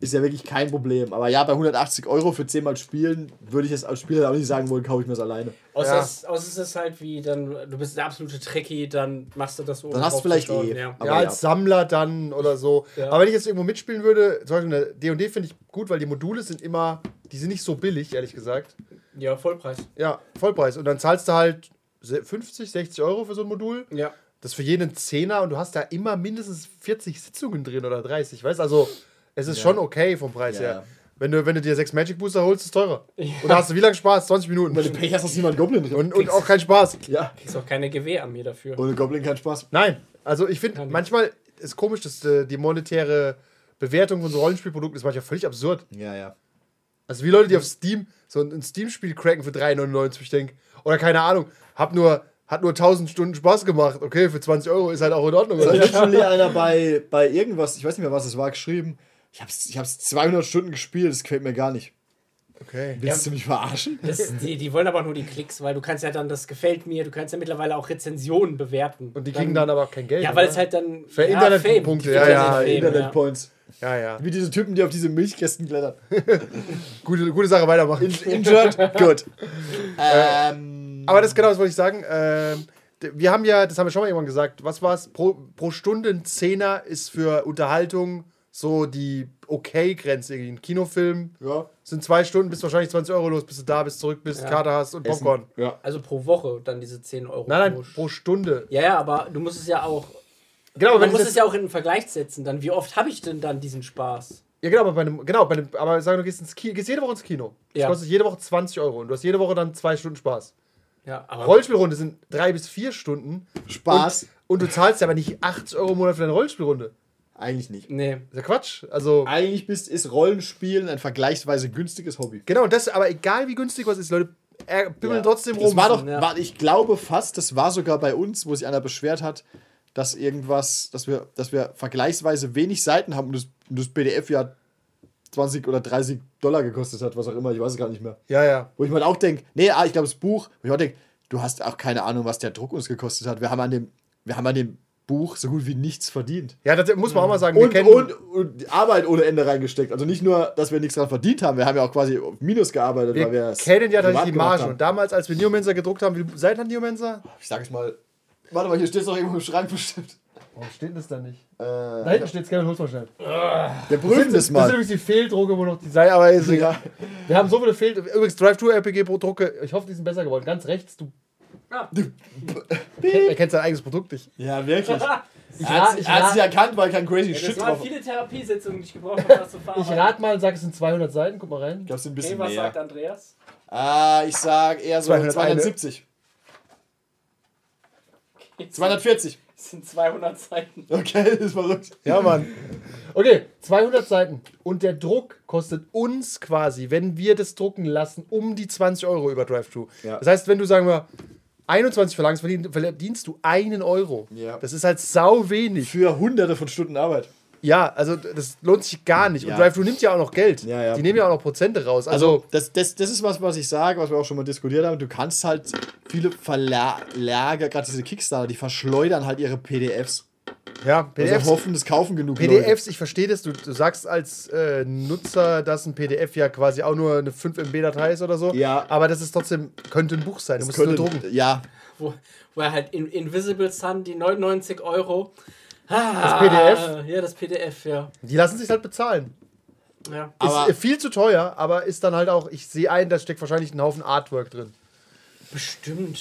ist ja wirklich kein Problem. Aber ja, bei 180 Euro für 10 Mal spielen, würde ich jetzt als Spieler auch nicht sagen wollen, kaufe ich mir es alleine. Außer, Ja. es, außer es ist halt wie, dann, du bist der absolute Trekkie, dann machst du das so. Dann hast du vielleicht eh. Ja. Aber ja, als Sammler dann oder so. Ja. Aber wenn ich jetzt irgendwo mitspielen würde, zum Beispiel in der D&D finde ich gut, weil die Module sind immer, die sind nicht so billig, ehrlich gesagt. ja, Vollpreis. Ja, Vollpreis. Und dann zahlst du halt se- 50, 60 Euro für so ein Modul. Ja. Das ist für jeden Zehner und du hast da immer mindestens 40 Sitzungen drin oder 30, weißt Also, es ist schon okay vom Preis Ja. her. Wenn du, wenn du dir sechs Magic Booster holst, ist es teurer. Und da hast du wie lange Spaß? 20 Minuten. Wenn du Pech hast, hast du niemand Goblin drin. Und, und auch kein Spaß. ja. Kriegst auch keine Gewehrarmee dafür. Ohne Goblin kein Spaß. Nein, also ich finde, manchmal ist komisch, dass äh, die monetäre Bewertung von so Rollenspielprodukten ist manchmal völlig absurd. Ja, ja. Also wie Leute, die auf Steam so ein, ein Steam-Spiel cracken für 3,99, ich denke. Oder keine Ahnung, hab nur, hat nur 1000 Stunden Spaß gemacht. Okay, für 20 Euro ist halt auch in Ordnung. Da Oder? hat schon einer bei, bei irgendwas, ich weiß nicht mehr, was es war, geschrieben. Ich hab's, ich hab's 200 Stunden gespielt, das gefällt mir gar nicht. Okay. Willst du mich verarschen? Das, die, die wollen aber nur die Klicks, weil du kannst ja dann, das gefällt mir, du kannst ja mittlerweile auch Rezensionen bewerten. Und die kriegen dann aber kein Geld. Ja, weil oder? es halt dann. Für ja, Internetpunkte, Fame. ja, ja, Fame, Internet ja. Points. Ja, ja. Wie diese Typen, die auf diese Milchkästen klettern. Gute, gute Sache, weitermachen. Injured? Gut. Ähm, Aber das genau, das wollte ich sagen. Ähm, wir haben ja, das haben wir schon mal irgendwann gesagt, was war es? Pro, pro Stunde ein Zehner ist für Unterhaltung so die Okay-Grenze. irgendwie. Ein Kinofilm ja. sind zwei Stunden, bist wahrscheinlich 20 Euro los, bis du da bist, zurück bist, Ja. Karte hast und Essen. Popcorn. Ja. Also pro Woche dann diese 10 Euro. Nein, nein, pro Stunde. Ja, ja, aber du musst es ja auch. Genau, Man muss es ja auch in einen Vergleich setzen, dann. Wie oft habe ich denn dann diesen Spaß? ja, genau, aber bei einem, genau, bei einem, aber sagen du gehst ins Kino, gehst jede Woche ins Kino. Das Ja. kostet jede Woche 20 Euro und du hast jede Woche dann zwei Stunden Spaß. Ja, aber. Rollenspielrunde sind drei bis vier Stunden. Spaß? Und, und du zahlst ja aber nicht 80 Euro im Monat für deine Rollenspielrunde. Eigentlich nicht. Nee. Ist ja Quatsch. Also. Eigentlich bist, ist Rollenspielen ein vergleichsweise günstiges Hobby. Genau, das, aber egal wie günstig was ist, Leute bimmeln Ja. trotzdem rum. Das war doch, war, ich glaube fast, das war sogar bei uns, wo sich einer beschwert hat, dass irgendwas, dass wir, dass wir vergleichsweise wenig Seiten haben und das, das PDF ja 20 oder 30 Dollar gekostet hat, was auch immer, ich weiß es gar nicht mehr. Ja, ja. Wo ich mir auch denke, nee, ah, ich glaube, das Buch, wo ich auch denke, du hast auch keine Ahnung, was der Druck uns gekostet hat. Wir haben an dem, wir haben an dem Buch so gut wie nichts verdient. Ja, das muss man auch mal sagen. Wir Und, kennen, und, und Arbeit ohne Ende reingesteckt. Also nicht nur, dass wir nichts dran verdient haben, wir haben ja auch quasi auf Minus gearbeitet, wir weil wir es kennen ja tatsächlich die Marge. Und damals, als wir Neomancer gedruckt haben, wie Seiten hat Neomancer? Ich sag es mal. Warte mal, hier steht es doch irgendwo im Schrank bestimmt. Warum steht denn das da nicht? Äh, Da hinten steht es, Kevin, hol's mal schnell. wir prüfen das Das sind mal. übrigens die Fehldrucke, wo noch die Seite, aber ist egal. Wir haben so viele Fehl... Übrigens, Drive-Thru-RPG-Drucke, ich hoffe, die sind besser geworden. Ganz rechts, du Ja. er kennt sein eigenes Produkt nicht. ja, wirklich. Ich, Er hat sich ra erkannt, weil kein crazy Das Shit waren drauf viele Therapiesitzungen, die ich gebraucht habe, um das zu fahren. ich rat mal und sag, es sind 200 Seiten. Guck mal rein. Ich glaube, es sind ein Okay, bisschen was sagt mehr. Andreas? Ah, ich sag eher so 201. 270. 240. Das sind 200 Seiten. Okay, das ist verrückt. Ja, Mann. Okay, 200 Seiten. Und der Druck kostet uns quasi, wenn wir das drucken lassen, um die 20 Euro über Drive-Thru. Ja. Das heißt, wenn du, sagen wir, 21 verlangst, verdien- verdienst du einen Euro. Ja. Das ist halt sau wenig. Für hunderte von Stunden Arbeit. Ja, also das lohnt sich gar nicht. Ja. Und Drive-Thru nimmt ja auch noch Geld. Ja, ja. Die nehmen ja auch noch Prozente raus. Also, Also, das, das, das ist was, was ich sage, was wir auch schon mal diskutiert haben. Du kannst halt viele Verlage, gerade diese Kickstarter, die verschleudern halt ihre PDFs. Ja, Also PDFs. hoffen, das kaufen genug PDFs, ich verstehe das, du, du sagst als äh, Nutzer, dass ein PDF ja quasi auch nur eine 5 MB-Datei ist oder so. Ja. Aber das ist trotzdem, könnte ein Buch sein. Du musst es Leute. nur Könnte, drucken. ja, Wo, wo er halt in Invisible Sun die 99 Euro. Ah, Das PDF? Ja, das PDF, ja. Die lassen sich halt bezahlen. ja. Aber- ist äh, viel zu teuer, aber ist dann halt auch, ich sehe ein, da steckt wahrscheinlich ein Haufen Artwork drin. Bestimmt.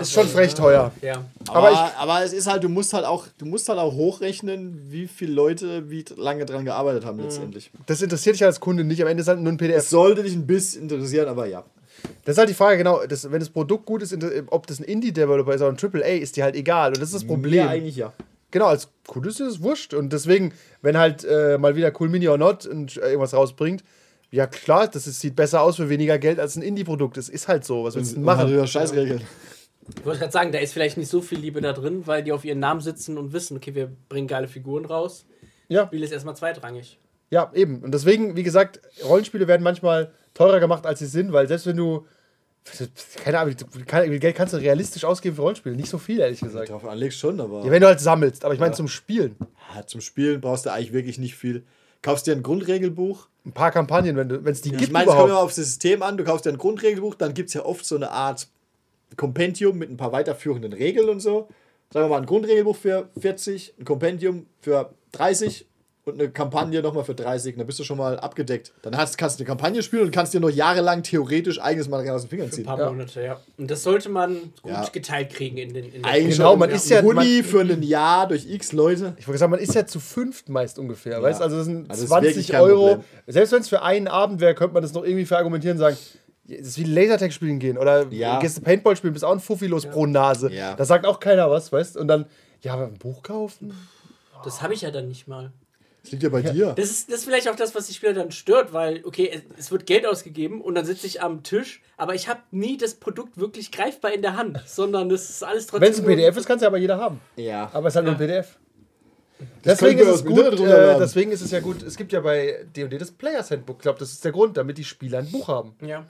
Ist schon frech teuer. Ja. Aber aber, aber, es ist halt, du musst halt auch, du musst halt auch hochrechnen, wie viele Leute wie lange dran gearbeitet Mhm. haben letztendlich. Das interessiert dich als Kunde nicht. Am Ende ist halt nur ein Es PDF. sollte dich ein bisschen interessieren, aber ja. Das ist halt die Frage, genau, das, wenn das Produkt gut ist, ob das ein Indie-Developer ist oder ein AAA, ist dir halt egal. Und das ist das Problem. Ja, eigentlich ja. Genau, als Kunde ist es wurscht. Und deswegen, wenn halt äh, mal wieder Cool Mini or Not und, äh, irgendwas rausbringt, ja klar, das ist, sieht besser aus für weniger Geld als ein Indie-Produkt. Das ist halt so. Was willst du denn Machen wir Scheißregeln. Ich wollte gerade sagen, da ist vielleicht nicht so viel Liebe da drin, weil die auf ihren Namen sitzen und wissen, okay, wir bringen geile Figuren raus. Ja. Spiel ist erstmal zweitrangig. Ja, eben. Und deswegen, wie gesagt, Rollenspiele werden manchmal teurer gemacht, als sie sind, weil selbst wenn du. Keine Ahnung, wie Geld kannst du realistisch ausgeben für Rollenspiele? Nicht so viel, ehrlich gesagt. Darauf anlegst schon, aber Ja, wenn du halt sammelst, aber ich meine zum Spielen. ja, zum Spielen brauchst du eigentlich wirklich nicht viel. kaufst dir ein Grundregelbuch. Ein paar Kampagnen, wenn es die Ich gibt meine, es kommt überhaupt. aufs System an. Du kaufst dir ein Grundregelbuch, dann gibt es ja oft so eine Art Kompendium mit ein paar weiterführenden Regeln und so. Sagen wir mal, ein Grundregelbuch für 40, ein Kompendium für 30 und eine Kampagne nochmal für 30. Dann bist du schon mal abgedeckt. Dann hast, kannst du eine Kampagne spielen und kannst dir noch jahrelang theoretisch eigenes Material aus den Fingern Ein ziehen. paar Ja. Monate, ja. Und das sollte man gut Ja. geteilt kriegen in den. In den Eigentlich Genau, man ein ist ja- Huni für ein Jahr durch x Leute. Ich wollte sagen, man ist ja zu fünft meist ungefähr, weißt Also das sind Also das ist wirklich 20 kein Euro. Problem. Selbst wenn es für einen Abend wäre, könnte man das noch irgendwie verargumentieren und sagen, das ist wie Lasertag spielen gehen oder Ja. gehst du Paintball spielen, bist auch ein Fuffi los pro Nase. Ja. Da sagt auch keiner was, weißt Und dann, ja, aber ein Buch kaufen? Das habe ich ja dann nicht mal. Das liegt ja bei dir. Das ist, das ist vielleicht auch das, was die Spieler dann stört, weil, okay, es, es wird Geld ausgegeben und dann sitze ich am Tisch, aber ich habe nie das Produkt wirklich greifbar in der Hand, sondern das ist alles trotzdem. Wenn es ein PDF ist, kann es ja aber jeder haben. Ja. Aber es ist halt nur ein PDF. Das Deswegen ist, es gut, äh, deswegen ist es ja gut, es gibt ja bei D&D das Players Handbook. Ich glaube, das ist der Grund, damit die Spieler ein Buch haben. Ja.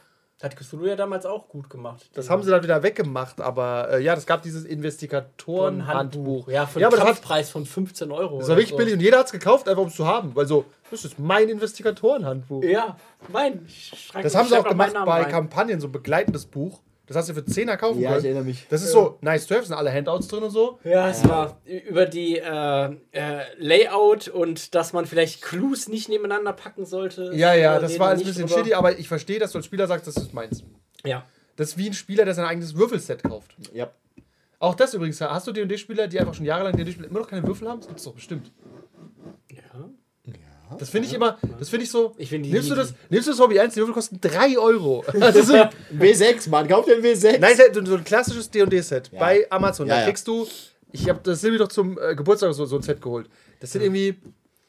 Hat Cthulhu ja damals auch gut gemacht. Das haben sie dann wieder weggemacht, aber äh, ja, das gab dieses Investigatoren-Handbuch. Ja, für ja, einen Kampfpreis von 15 Euro. das war wirklich so. billig und jeder hat es gekauft, einfach um es zu haben. Weil so, das ist mein Investigatoren-Handbuch. Ja, mein. Das haben sie auch gemacht bei rein. Kampagnen, so ein begleitendes Buch. Das hast du für 10er kaufen Ja, können. ich erinnere mich. Das ist so nice to have, sind alle Handouts drin und so. Ja, es war über die äh, äh, Layout und dass man vielleicht Clues nicht nebeneinander packen sollte. Ja, ja, das war alles ein bisschen drüber. shitty, aber ich verstehe, dass du als Spieler sagst, das ist meins. Ja. Das ist wie ein Spieler, der sein eigenes Würfelset kauft. Ja. Auch das übrigens, hast du D&D-Spieler, die einfach schon jahrelang D&D spielen, immer noch keine Würfel haben? Das gibt's doch bestimmt. ja. Das finde ich immer, das finde ich so. Ich finde die- nimmst, du das, nimmst du das Hobby ernst? Die Würfel kosten 3 Euro. Das ist so, Ein W6, Mann, kauf dir ein W6. nein, so so ein klassisches D&D-Set Ja. bei Amazon. Ja, da ja. kriegst du, ich habe das Silvi doch zum äh, Geburtstag so, so ein Set geholt. Das sind irgendwie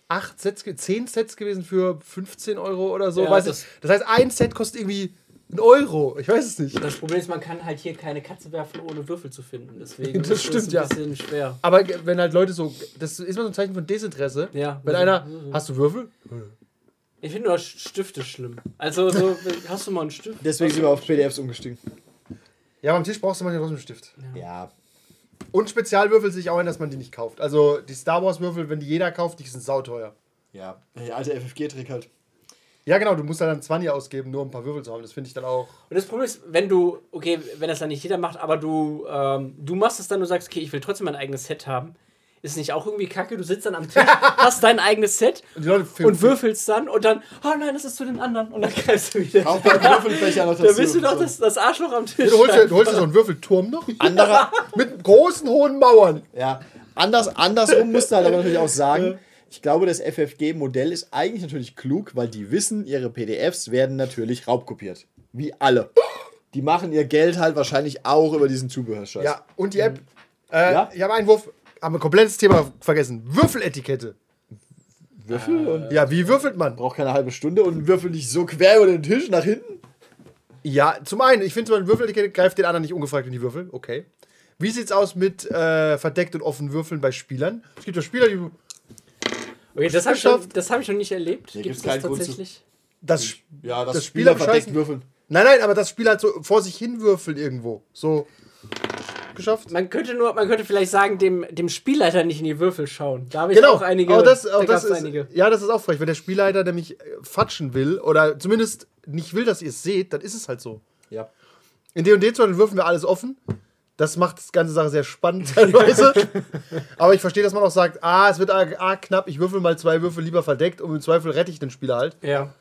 8 Sets, 10 Sets gewesen für 15 Euro oder so. Ja, weiß das- ich. das heißt, ein Set kostet irgendwie ein Euro. Ich weiß es nicht. Das Problem ist, man kann halt hier keine Katze werfen, ohne Würfel zu finden. Deswegen Das ist stimmt, ein ja. bisschen schwer. Aber wenn halt Leute so, das ist immer so ein Zeichen von Desinteresse. Ja. Wenn einer, hast du Würfel? Ich finde nur Stifte schlimm. Also, so, hast du mal einen Stift? Deswegen sind wir auf PDFs umgestiegen. Ja, am Tisch brauchst du manchmal trotzdem einen Stift. Ja. Und Spezialwürfel sehe ich auch ein, dass man die nicht kauft. Also die Star Wars Würfel, wenn die jeder kauft, die sind sauteuer. Ja. Der alte FFG-Trick halt. Ja, genau, du musst dann 20 ausgeben, nur um ein paar Würfel zu haben. Das finde ich dann auch. Und das Problem ist, wenn du, okay, wenn das dann nicht jeder macht, aber du, ähm, du machst es dann, du sagst, okay, ich will trotzdem mein eigenes Set haben. Ist nicht auch irgendwie kacke? Du sitzt dann am Tisch, hast dein eigenes Set Und die Leute und würfelst dann und dann, oh nein, das ist zu den anderen. Und dann greifst du wieder. Mal einen Würfelbecher noch dazu. Da bist du doch das, das Arschloch am Tisch. Du holst, dir, du holst dir so einen Würfelturm noch Anderer, mit großen, hohen Mauern. ja. Anders, andersrum musst du halt aber natürlich auch sagen, ich glaube, das FFG-Modell ist eigentlich natürlich klug, weil die wissen, ihre PDFs werden natürlich raubkopiert. Wie alle. Die machen ihr Geld halt wahrscheinlich auch über diesen Zubehörscheiß. Ja, und die App. Äh, Ja? Ich habe einen Wurf, haben wir ein komplettes Thema vergessen. Würfeletikette. Würfel und Ja, wie würfelt man? braucht keine halbe Stunde und würfel nicht so quer über den Tisch nach hinten. Ja, zum einen, ich finde, eine Würfeletikette greift den anderen nicht ungefragt in die Würfel. Okay. Wie sieht's aus mit äh, verdeckt und offen Würfeln bei Spielern? Es gibt ja Spieler, die. Okay, das habe ich, das hab ich noch nicht erlebt. Hier Gibt es gibt's das keinen Grund zu- tatsächlich? Das, Ja, das, Das Spieler Spieler verdeckt würfeln. nein, nein, aber das Spiel halt so vor sich hin würfeln irgendwo. So. Geschafft? Man könnte nur, man könnte vielleicht sagen, dem, dem Spielleiter nicht in die Würfel schauen. Da habe ich Genau, auch einige. aber das, auch da das ist, einige. ja, das ist auch frech. Wenn der Spielleiter nämlich äh, fatschen will oder zumindest nicht will, dass ihr es seht, dann ist es halt so. Ja. In D&D zum Beispiel würfen wir alles offen. Das macht das ganze Sache sehr spannend teilweise. Aber ich verstehe, dass man auch sagt, ah, es wird arg, arg knapp, ich würfel mal zwei Würfel lieber verdeckt und im Zweifel rette ich den Spieler halt. Ja.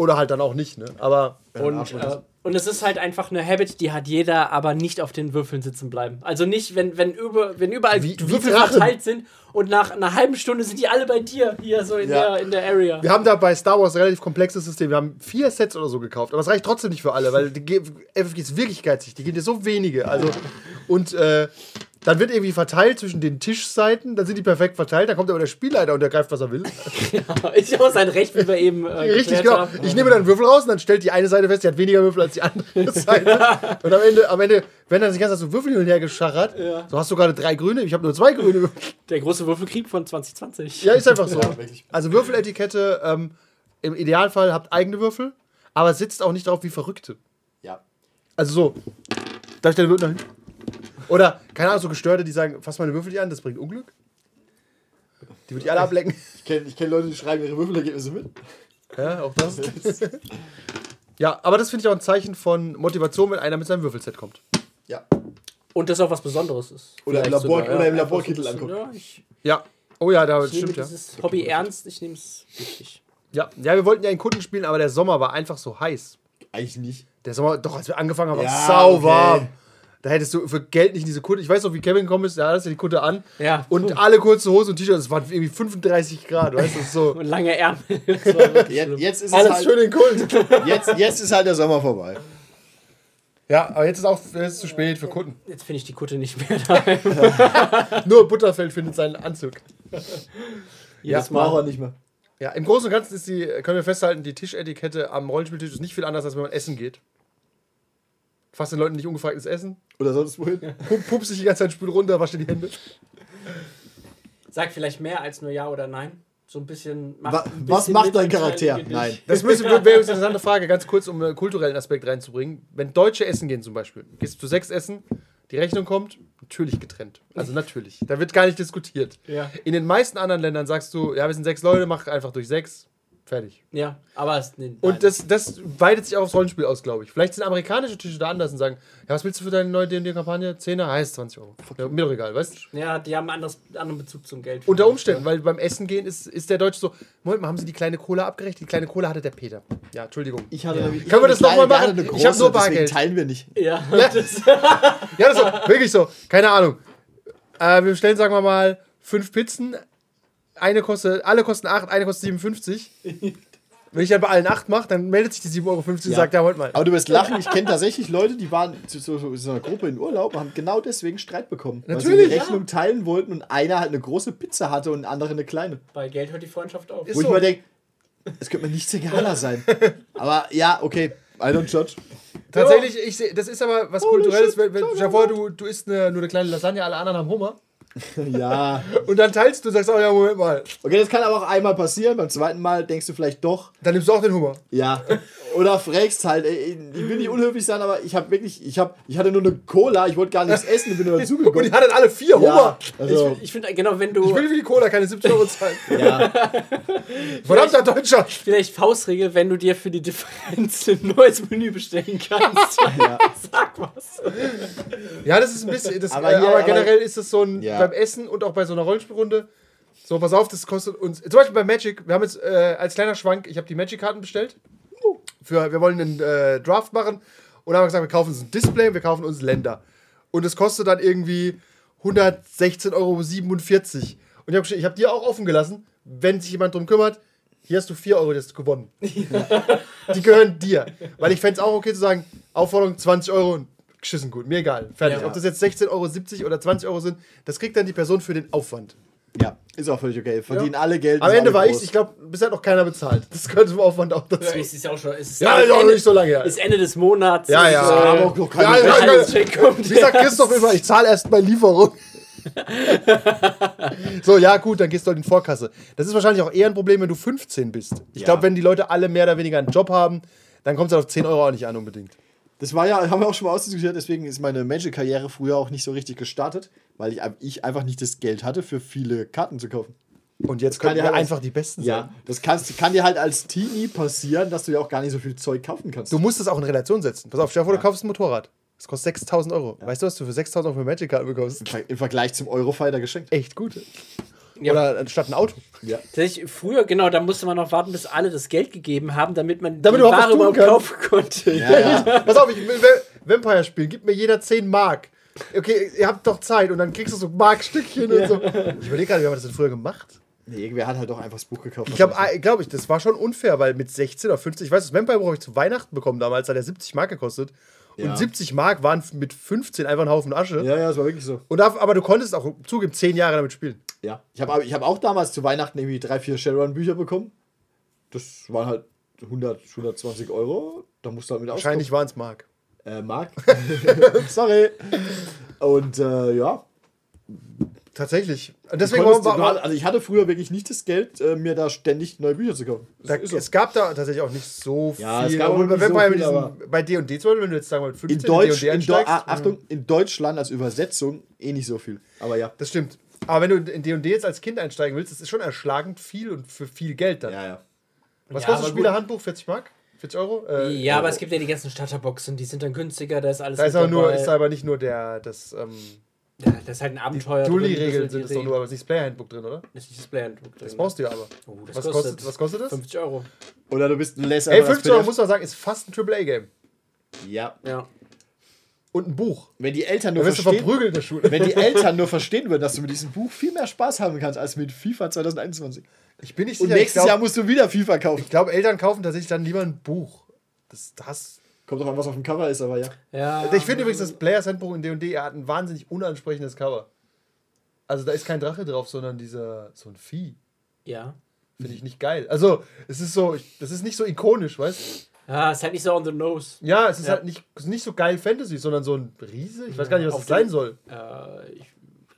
Oder halt dann auch nicht, ne? Aber Und, äh, und es ist halt einfach eine Habit, die hat jeder, aber nicht auf den Würfeln sitzen bleiben. Also nicht, wenn, wenn, über, wenn überall Wie- wie Würfel Drachen. verteilt sind und nach einer halben Stunde sind die alle bei dir hier so in, Ja. der, in der Area. wir haben da bei Star Wars ein relativ komplexes System. Wir haben vier Sets oder so gekauft. Aber es reicht trotzdem nicht für alle, weil die FFG ist wirklich geizig. Die gehen dir so wenige. Also, und äh, dann wird irgendwie verteilt zwischen den Tischseiten. Dann sind die perfekt verteilt. Dann kommt aber der Spielleiter und der greift, was er will. Ja auch sein Recht, wie wir eben äh, Richtig, genau. haben. Ich nehme dann einen Würfel raus und dann stellt die eine Seite fest, die hat weniger Würfel als die andere Seite. und am Ende, am Ende werden dann die ganze Zeit so Würfel hin und her gescharrt. Ja. So hast du gerade drei grüne, ich habe nur zwei grüne Würfel. Der große Würfelkrieg von 2020. Ja, ist einfach so. Ja, also Würfeletikette, ähm, im Idealfall habt eigene Würfel, aber sitzt auch nicht drauf wie Verrückte. Ja. Also so, darf ich deine Würfel noch hin? Oder, keine Ahnung, so Gestörte, die sagen, fass meine Würfel nicht an, das bringt Unglück. Die würde ich alle ablecken. Ich kenne ich kenn Leute, die schreiben ihre Würfelergebnisse mit. Ja, auch das. ja, aber das finde ich auch ein Zeichen von Motivation, wenn einer mit seinem Würfelset kommt. Ja. Und das auch was Besonderes ist. Oder im Labor- oder im Laborkittel so- angucken. Ja. Oh ja, da ich nehme stimmt ja. dieses Hobby ernst, ich nehme es wichtig. ja. Ja, wir wollten ja in Kunden spielen, aber der Sommer war einfach so heiß. Eigentlich nicht. Der Sommer, doch, als wir angefangen haben, war Ja, es sau okay. Da hättest du für Geld nicht in diese Kutte. Ich weiß noch, wie Kevin gekommen ist, da hattest du die Kutte an. Ja. Und alle kurze Hose und T-Shirts, es waren irgendwie 35 Grad, weißt du, so. Und lange Ärmel. Das Jetzt, jetzt, ist es Alles halt, schön in Kult. jetzt, jetzt ist halt der Sommer vorbei. Ja, aber jetzt ist auch jetzt ist zu spät für Kunden. Jetzt finde ich die Kutte nicht mehr da. Nur Butterfeld findet seinen Anzug. Jedes Braucht er Mal. nicht mehr. Ja, im Großen und Ganzen ist die, können wir festhalten, die Tischetikette am Rollenspieltisch ist nicht viel anders, als wenn man essen geht. Fast den Leuten nicht ungefragtes Essen. Oder sonst wohin? Pup, pup sich die ganze Zeit, spül runter, wasche die Hände. Sag vielleicht mehr als nur Ja oder Nein. So ein bisschen. macht Wa ein was bisschen macht mit dein Charakter? Nein. Das müssen- wäre jetzt eine interessante Frage, ganz kurz, um einen kulturellen Aspekt reinzubringen. Wenn Deutsche essen gehen zum Beispiel, gehst du zu sechs essen, die Rechnung kommt, natürlich getrennt. Also natürlich. Da wird gar nicht diskutiert. Ja. In den meisten anderen Ländern sagst du, ja, wir sind sechs Leute, mach einfach durch sechs. Fertig. Ja, aber es, nee. Und das, das weitet sich auch aufs Rollenspiel aus, glaube ich. Vielleicht sind amerikanische Tische da anders und sagen, ja, was willst du für deine neue D&D-Kampagne? 10er? Heißt 20 Euro. Ja, mir doch egal, weißt du? Ja, die haben einen anderes, anderen Bezug zum Geld. Unter Umständen, weil beim Essen gehen ist, ist der Deutsche so, Moment mal, haben Sie die kleine Cola abgerechnet? Die kleine Cola hatte der Peter. Ja, Entschuldigung. Ich hatte ich Können wir das noch eine mal kleine, machen? eine Ich hab große, nur Bargeld. teilen wir nicht. Ja, das, Ja, das ist so, wirklich so. Keine Ahnung. Äh, wir bestellen, sagen wir mal, fünf Pizzen. Eine kostet, alle kosten 8, eine kostet 57. Wenn ich dann bei allen 8 mache, dann meldet sich die 7,50 Euro und sagt, ja, wollt mal. Aber du wirst lachen, ich kenne tatsächlich Leute, die waren zu so, so, so einer Gruppe in Urlaub und haben genau deswegen Streit bekommen. Weil Natürlich, sie die Rechnung teilen wollten und einer halt eine große Pizza hatte und der andere eine kleine. bei Geld hört die Freundschaft auf. Ist Wo ich so. mir denke, es könnte mir nichts egaler sein. Aber ja, okay, I don't judge. Tatsächlich, ich seh, das ist aber was Kulturelles. Wenn, wenn, dir vor, du, du isst eine, nur eine kleine Lasagne, alle anderen haben Hunger. Ja. Und dann teilst du, sagst, oh ja, Moment mal. Okay, das kann aber auch einmal passieren. Beim zweiten Mal denkst du vielleicht doch, Dann nimmst du auch den Hummer. ja. Oder fragst halt, ey, ich will nicht unhöflich sein, aber ich habe wirklich, ich, hab, ich hatte nur eine Cola, ich wollte gar nichts essen, ich bin nur Und dazugekommen. die hatten alle vier Hummer. Ja, also, Ich finde, genau, wenn du Ich will für die Cola keine 70 Euro zahlen. ja. Verdammter Deutscher. vielleicht Faustregel, wenn du dir für die Differenz ein neues Menü bestellen kannst. Sag was. Ja, das ist ein bisschen. Das, Aber aber, äh, hier- aber aber- generell ist es so ein. Ja. Beim Essen und auch bei so einer Rollenspielrunde. So, pass auf, das kostet uns. Zum Beispiel bei Magic. Wir haben jetzt äh, als kleiner Schwank, ich habe die Magic-Karten bestellt. Für, wir wollen einen äh, Draft machen. Und haben gesagt, wir kaufen uns ein Display, wir kaufen uns Länder. Und es kostet dann irgendwie 116,47 Euro. Und ich habe ich hab dir auch offen gelassen, wenn sich jemand drum kümmert, hier hast du 4 Euro, die hast du gewonnen. die gehören dir. Weil ich fände es auch okay zu sagen, Aufforderung 20 Euro und geschissen gut, mir egal. Fertig. Ja. Ob das jetzt 16,70 Euro oder 20 Euro sind, das kriegt dann die Person für den Aufwand. ja, ist auch völlig okay. Verdienen alle Geld. Am Ende war ich, groß. ich glaube, bisher hat noch keiner bezahlt. Das gehört zum Aufwand auch dazu. Es ist ja auch schon. Es ist Ja, ist auch Ende, nicht so lange her. Ist Ende des Monats. Ja, ja. äh, aber auch noch keine Ja, ja, ja. Wie sagt Christoph immer, ich zahle erst bei Lieferung. so, ja, gut, dann gehst du halt in Vorkasse. Das ist wahrscheinlich auch eher ein Problem, wenn du 15 bist. Ich Ja. glaube, wenn die Leute alle mehr oder weniger einen Job haben, dann kommt es halt auf 10 Euro auch nicht an unbedingt. Das war ja, haben wir auch schon mal ausdiskutiert, deswegen ist meine Magic-Karriere früher auch nicht so richtig gestartet, weil ich, ich einfach nicht das Geld hatte, für viele Karten zu kaufen. Und jetzt können ja wir halt- einfach die Besten sein. das kannst, kann dir halt als Teenie passieren, dass du ja auch gar nicht so viel Zeug kaufen kannst. Du musst es auch in Relation setzen. Pass auf, stell dir vor, du kaufst ein Motorrad. Das kostet 6000 Euro. Weißt du, was du für 6000 Euro für Magic-Karten bekommst? Im Vergleich zum Eurofighter geschenkt. Echt gut. Ja. Oder anstatt ein Auto. Ja. Tatsächlich, früher, genau, da musste man noch warten, bis alle das Geld gegeben haben, damit man Damit die du auch was Ware tun überhaupt kaufen konnte. Ja, ja. Pass auf, ich will Va- Vampire spielen. Gib mir jeder 10 Mark. Okay, ihr habt doch Zeit und dann kriegst du so Markstückchen und so. Ich überlege gerade, wie haben wir das denn früher gemacht? Nee, irgendwer hat halt doch einfach das Buch gekauft. Ich glaube ich, das war schon unfair, weil mit 16 oder 50, ich weiß, das Vampire Buch habe ich zu Weihnachten bekommen damals, hat er 70 Mark gekostet. Ja. Und 70 Mark waren mit 15 einfach ein Haufen Asche. Ja, ja, das war wirklich so. Und da, aber du konntest auch zugeben, 10 Jahre damit spielen. Ja. Ich habe ich hab auch damals zu Weihnachten irgendwie drei, vier Shadowrun-Bücher bekommen. Das waren halt 100, 120 Euro. Da musst du halt mit Wahrscheinlich waren es Mark. Äh, Mark. Sorry. Und äh, ja. Tatsächlich. Und deswegen konntest, war, war, also ich hatte früher wirklich nicht das Geld, äh, mir da ständig neue Bücher zu kaufen. Da, so. es gab da tatsächlich auch nicht so Ja, es viel. gab nicht bei viel, diesem, D&D zum Beispiel, wenn du jetzt sagen wir mit 15 in Deutsch, in, Deu einsteigst, ah, Achtung, in Deutschland als Übersetzung eh nicht so viel. Aber ja. Das stimmt. Aber wenn du in D&D jetzt als Kind einsteigen willst, das ist schon erschlagend viel und für viel Geld dann. Ja, ja. Was Ja, kostet das. Spielerhandbuch? 40 Mark? 40 Euro? Äh, Ja, aber Euro. es gibt ja die ganzen Starterboxen, die sind dann günstiger, da ist alles Da ist aber, nur, ist aber nicht nur der, das, ähm, ja, das ist halt ein Abenteuer. drin, Dulli-Regeln sind es doch nur, aber es ist nicht das Player-Handbook drin, oder? Das ist nicht das Play-Handbook drin. Das brauchst du ja aber. Oh, das was, kostet, kostet, was kostet das? 50 Euro. Oder du bist, du lässt Ey, einfach das 50 Euro muss man sagen, ist fast ein AAA-Game. Ja. Ja. Und ein Buch. Wenn die Eltern nur du verstehen, wenn die Eltern nur verstehen würden, dass du mit diesem Buch viel mehr Spaß haben kannst als mit FIFA 2021. Ich bin nicht Und sicher. ich nächstes Jahr glaube, musst du wieder FIFA kaufen. glaub, Eltern kaufen tatsächlich dann lieber ein Buch. Das, das, Kommt doch an, was auf dem Cover ist, aber ja. ja. ich finde übrigens, das Players Handbuch in D&D hat ein wahnsinnig unansprechendes Cover. Also da ist kein Drache drauf, sondern dieser, so ein Vieh. Ja. Finde ich nicht geil. Also, es ist so, ich- das ist nicht so ikonisch, weißt Ja, ist halt nicht so on the nose. Ja, es ist Ja. halt nicht, es ist nicht so geil Fantasy, sondern so ein Riese. Ich weiß gar nicht, was Auf das sein dem- soll. Äh, ich,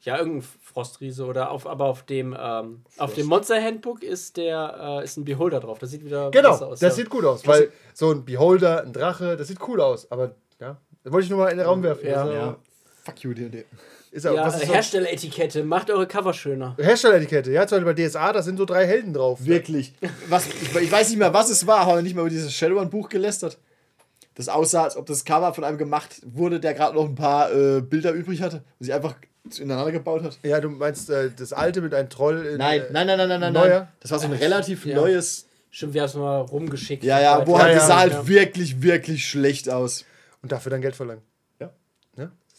ja, irgendein Frostriese oder auf, aber auf dem, ähm, auf dem Monster Handbook ist der ist ein Beholder drauf. Das sieht wieder Genau, besser aus. das ja. sieht gut aus, weil so ein Beholder, ein Drache, das sieht cool aus. Aber ja, das wollte ich nur mal in den Raum werfen. Ja. Also, Ja. Fuck you, D&D. Ist ja, ja, was ist so Herstelleretikette, macht eure Cover schöner. Herstelleretikette, ja, zum Beispiel bei DSA, da sind so drei Helden drauf. Wirklich. Was, ich, ich weiß nicht mehr, was es war, haben wir nicht mehr über dieses Shadowrun-Buch gelästert. Das aussah, als ob das Cover von einem gemacht wurde, der gerade noch ein paar äh, Bilder übrig hatte und sich einfach ineinander gebaut hat. Ja, du meinst äh, das alte mit einem Troll in, Nein, äh, nein, nein, nein, nein, nein. neuer? nein. Das war so ein relativ Ja. neues. Stimmt, wir haben es mal rumgeschickt. Ja, ja, wo Ja, halt ja, das sah halt wirklich, wirklich schlecht aus. Und dafür dann Geld verlangen.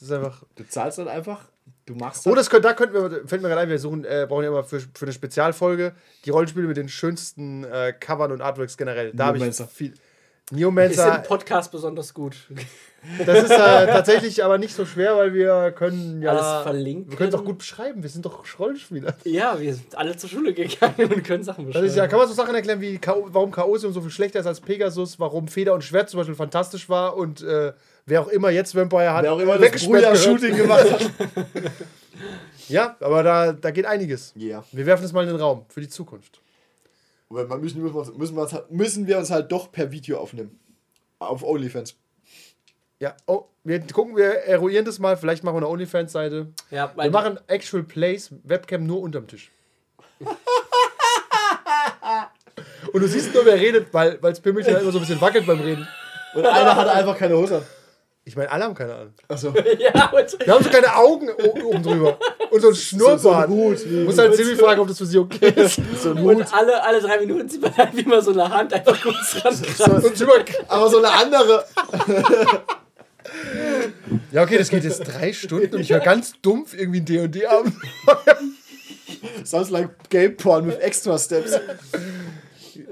Das ist einfach. Du zahlst dann einfach, du machst Oh, das könnte, da könnten wir, fällt mir gerade ein, wir suchen, äh, brauchen ja immer für, für eine Spezialfolge die Rollenspiele mit den schönsten äh, Covern und Artworks generell. Da habe ich Neomancer. viel. Ist im Neomancer, Podcast besonders gut. Das ist äh, tatsächlich aber nicht so schwer, weil wir können ja. Alles verlinken. Wir können es auch gut beschreiben, wir sind doch Rollenspieler. Ja, wir sind alle zur Schule gegangen und können Sachen Das beschreiben. ist ja, kann man so Sachen erklären, wie K.O. warum Chaosium so viel schlechter ist als Pegasus, warum Feder und Schwert zum Beispiel fantastisch war und äh, wer auch immer jetzt Vampire hat, Wer auch immer das. Brüder-Shooting gemacht hat. Ja, aber da, da geht einiges. Ja. Wir werfen es mal in den Raum für die Zukunft. Aber man müssen, müssen, wir uns- müssen, wir uns, halt- müssen wir uns halt doch per Video aufnehmen. Auf OnlyFans. Ja, oh, wir gucken, wir eruieren das mal. Vielleicht machen wir eine OnlyFans-Seite. ja, Wir machen Actual Plays, Webcam nur unterm Tisch. Und du siehst nur, wer redet, weil das Pimmelchen halt immer so ein bisschen wackelt beim Reden. Und einer hat einfach keine Hose an. Ich meine, alle haben keine Ahnung. Achso. ja, Wir haben so keine Augen oben drüber. Und so ein Schnurrbart. So ein Hut. Muss halt Silvi fragen, ob das für sie okay ist. So ein Hut. Und alle, alle drei Minuten sieht man halt, wie man so eine Hand einfach kurz rankratzt. Über Aber so eine andere. Ja, okay, das geht jetzt drei Stunden und ich höre ganz dumpf irgendwie ein D&D an. Sounds like Game Porn with extra steps.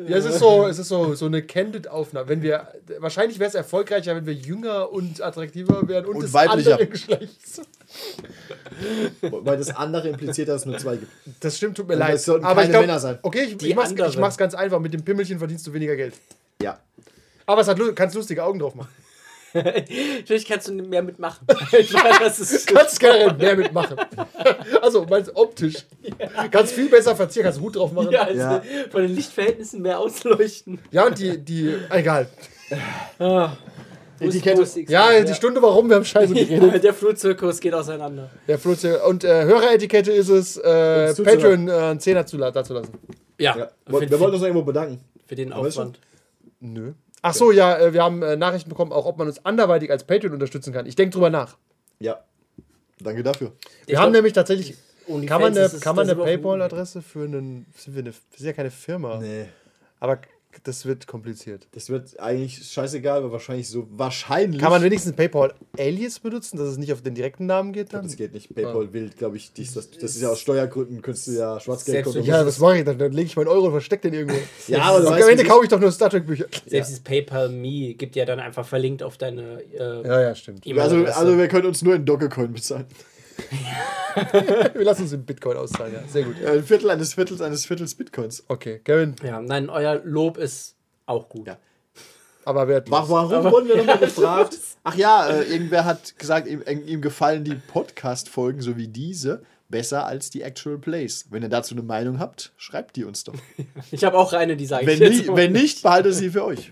Ja, es ist so, es ist so, so eine Candid-Aufnahme. Wenn wir, wahrscheinlich wäre es erfolgreicher, wenn wir jünger und attraktiver wären und, Und des weiblicher. anderen Geschlechts. Weil das andere impliziert, dass es nur zwei gibt. Das stimmt, tut mir Und leid. es sollten Aber ich keine glaub, Männer sein. Okay, ich, ich, mach's, ich mach's ganz einfach. Mit dem Pimmelchen verdienst du weniger Geld. Ja. Aber es hat, kannst lustige Augen drauf machen. Natürlich kannst du mehr mitmachen. Ich meine, das ist Du kannst generell mehr mitmachen. Also, meinst du optisch. Kannst viel besser verzieren, kannst Hut drauf machen. ja, Ja, also Ja. von den Lichtverhältnissen mehr ausleuchten. und die, die, egal. Ah, Etikette. Ja, die Stunde warum, wir haben scheiße geredet. Ja, der Flutzirkus geht auseinander. Der Fluss, und äh, Höreretikette ist es, äh. Patreon äh, einen Zehner zu, dazu lassen. Ja, ja. Wir für, wollten uns noch irgendwo bedanken. für den? Aufwand. Nö. Ach so, ja, äh, wir haben äh, Nachrichten bekommen, auch ob man uns anderweitig als Patreon unterstützen kann. Ich denke drüber nach. Ja. Danke dafür. Wir haben nämlich tatsächlich. Kann man eine, kann man eine dem- PayPal-Adresse für einen. Sind wir, eine, wir sind ja keine Firma. Nee. Aber das wird kompliziert. Das wird eigentlich scheißegal, aber wahrscheinlich so. Wahrscheinlich. Kann man wenigstens PayPal Alias benutzen, dass es nicht auf den direkten Namen geht dann? Das geht nicht. PayPal will, glaube ich, dies, das, das ist ja aus Steuergründen, könntest du ja Schwarzgeld Selbst- Ja, was mache ich dann? Dann lege ich meinen Euro und verstecke den irgendwo. Ja, aber Am Ende kaufe ich doch nur Star Trek-Bücher. Selbst dieses PayPal Me gibt ja dann einfach verlinkt auf deine äh, Ja, ja, stimmt. also, E-Mail-Adresse. also wir können uns nur in Dogecoin bezahlen. Wir lassen uns in Bitcoin auszahlen, ja. Sehr gut. Ja, ein Viertel eines Viertels eines Viertels Bitcoins. Okay, Kevin, ja, nein, euer Lob ist auch gut. Ja. aber wertlos. Warum, warum wurden wir nochmal gefragt? Ach ja, äh, irgendwer hat gesagt, ihm, ihm gefallen die Podcast-Folgen, so wie diese, besser als die Actual Plays. Wenn ihr dazu eine Meinung habt, schreibt die uns doch. Ich habe auch eine, die sage Wenn, ich jetzt wenn nicht, behaltet sie für euch.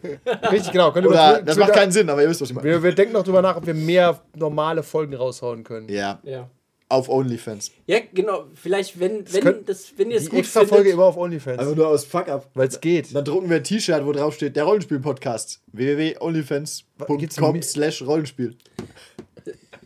Richtig, genau. Könnt ihr Oder das Twitter- macht keinen Sinn, aber ihr wisst, was ich meine. wir, wir denken noch drüber nach, ob wir mehr normale Folgen raushauen können. Ja. Ja. Auf OnlyFans. Ja, genau. Vielleicht, wenn, wenn, können- das, wenn ihr es Die gut extra Folge immer auf OnlyFans. Also nur aus Fuck up. Weil es geht. Dann drucken wir ein T-Shirt, wo drauf steht, der Rollenspiel-Podcast. Www.onlyfans.com slash Rollenspiel.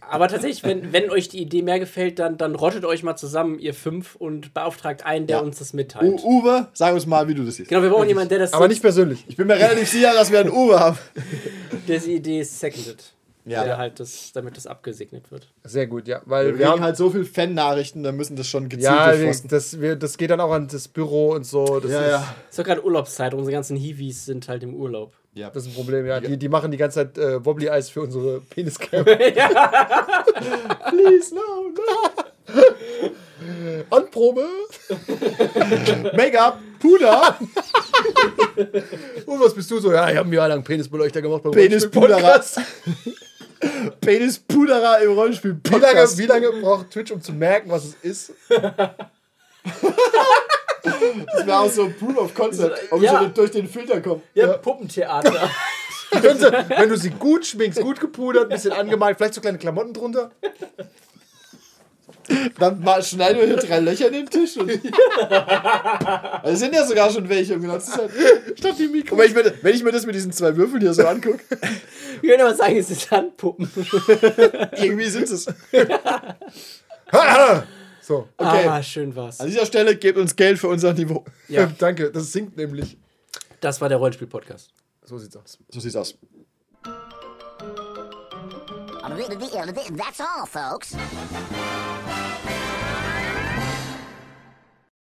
Aber tatsächlich, wenn, wenn euch die Idee mehr gefällt, dann, dann rottet euch mal zusammen, ihr fünf, und beauftragt einen, der Ja. uns das mitteilt. U Uwe, sag uns mal, wie du das siehst. Genau, wir brauchen jemanden, der das Aber nicht persönlich. Ich bin mir relativ sicher, dass wir einen Uwe haben. der die Idee seconded. Ja. Der halt das, damit das abgesegnet wird. Sehr gut, ja. Weil Wir wir haben halt so viel Fan-Nachrichten, da müssen das schon gezielt Ja, durchforsten. das, wir, das geht dann auch an das Büro und so. Das, Ja, ist, ja. Ist doch gerade Urlaubszeit, unsere gannen Hiwis sind halt im Urlaub. ja. das ist ein Problem, ja. Die, die machen die ganze Zeit äh, Wobbly Eis für unsere Peniscam. Please, no, no. Anprobe! Make-up, Puder, Und was bist du so? Ja, ich habe mir Jahr lang Penisbeleuchter gemacht beim Penispuderer. Penispuderer im Rollenspiel. Wie lange, wie lange braucht Twitch, um zu merken, was es ist? Das wäre auch so Proof of Concept, ob Ja. ich so durch den Filter komme. Ja, Puppentheater. Wenn du, wenn du sie gut schminkst, gut gepudert, ein bisschen angemalt, vielleicht so kleine Klamotten drunter. Dann schneiden wir hier drei Löcher in den Tisch. Und also sind ja sogar schon welche. Das ist halt Statt die Mikro. wenn ich, mir, wenn ich mir das mit diesen zwei Würfeln hier so angucke, Wir können aber sagen, es ist Handpuppen. irgendwie sind es. So, Okay. Ah, schön war's. An dieser Stelle gebt uns Geld für unser Niveau. Ja. danke. Das sinkt nämlich. Das war der Rollenspiel-Podcast. So sieht's aus. So sieht's aus. That's all, folks.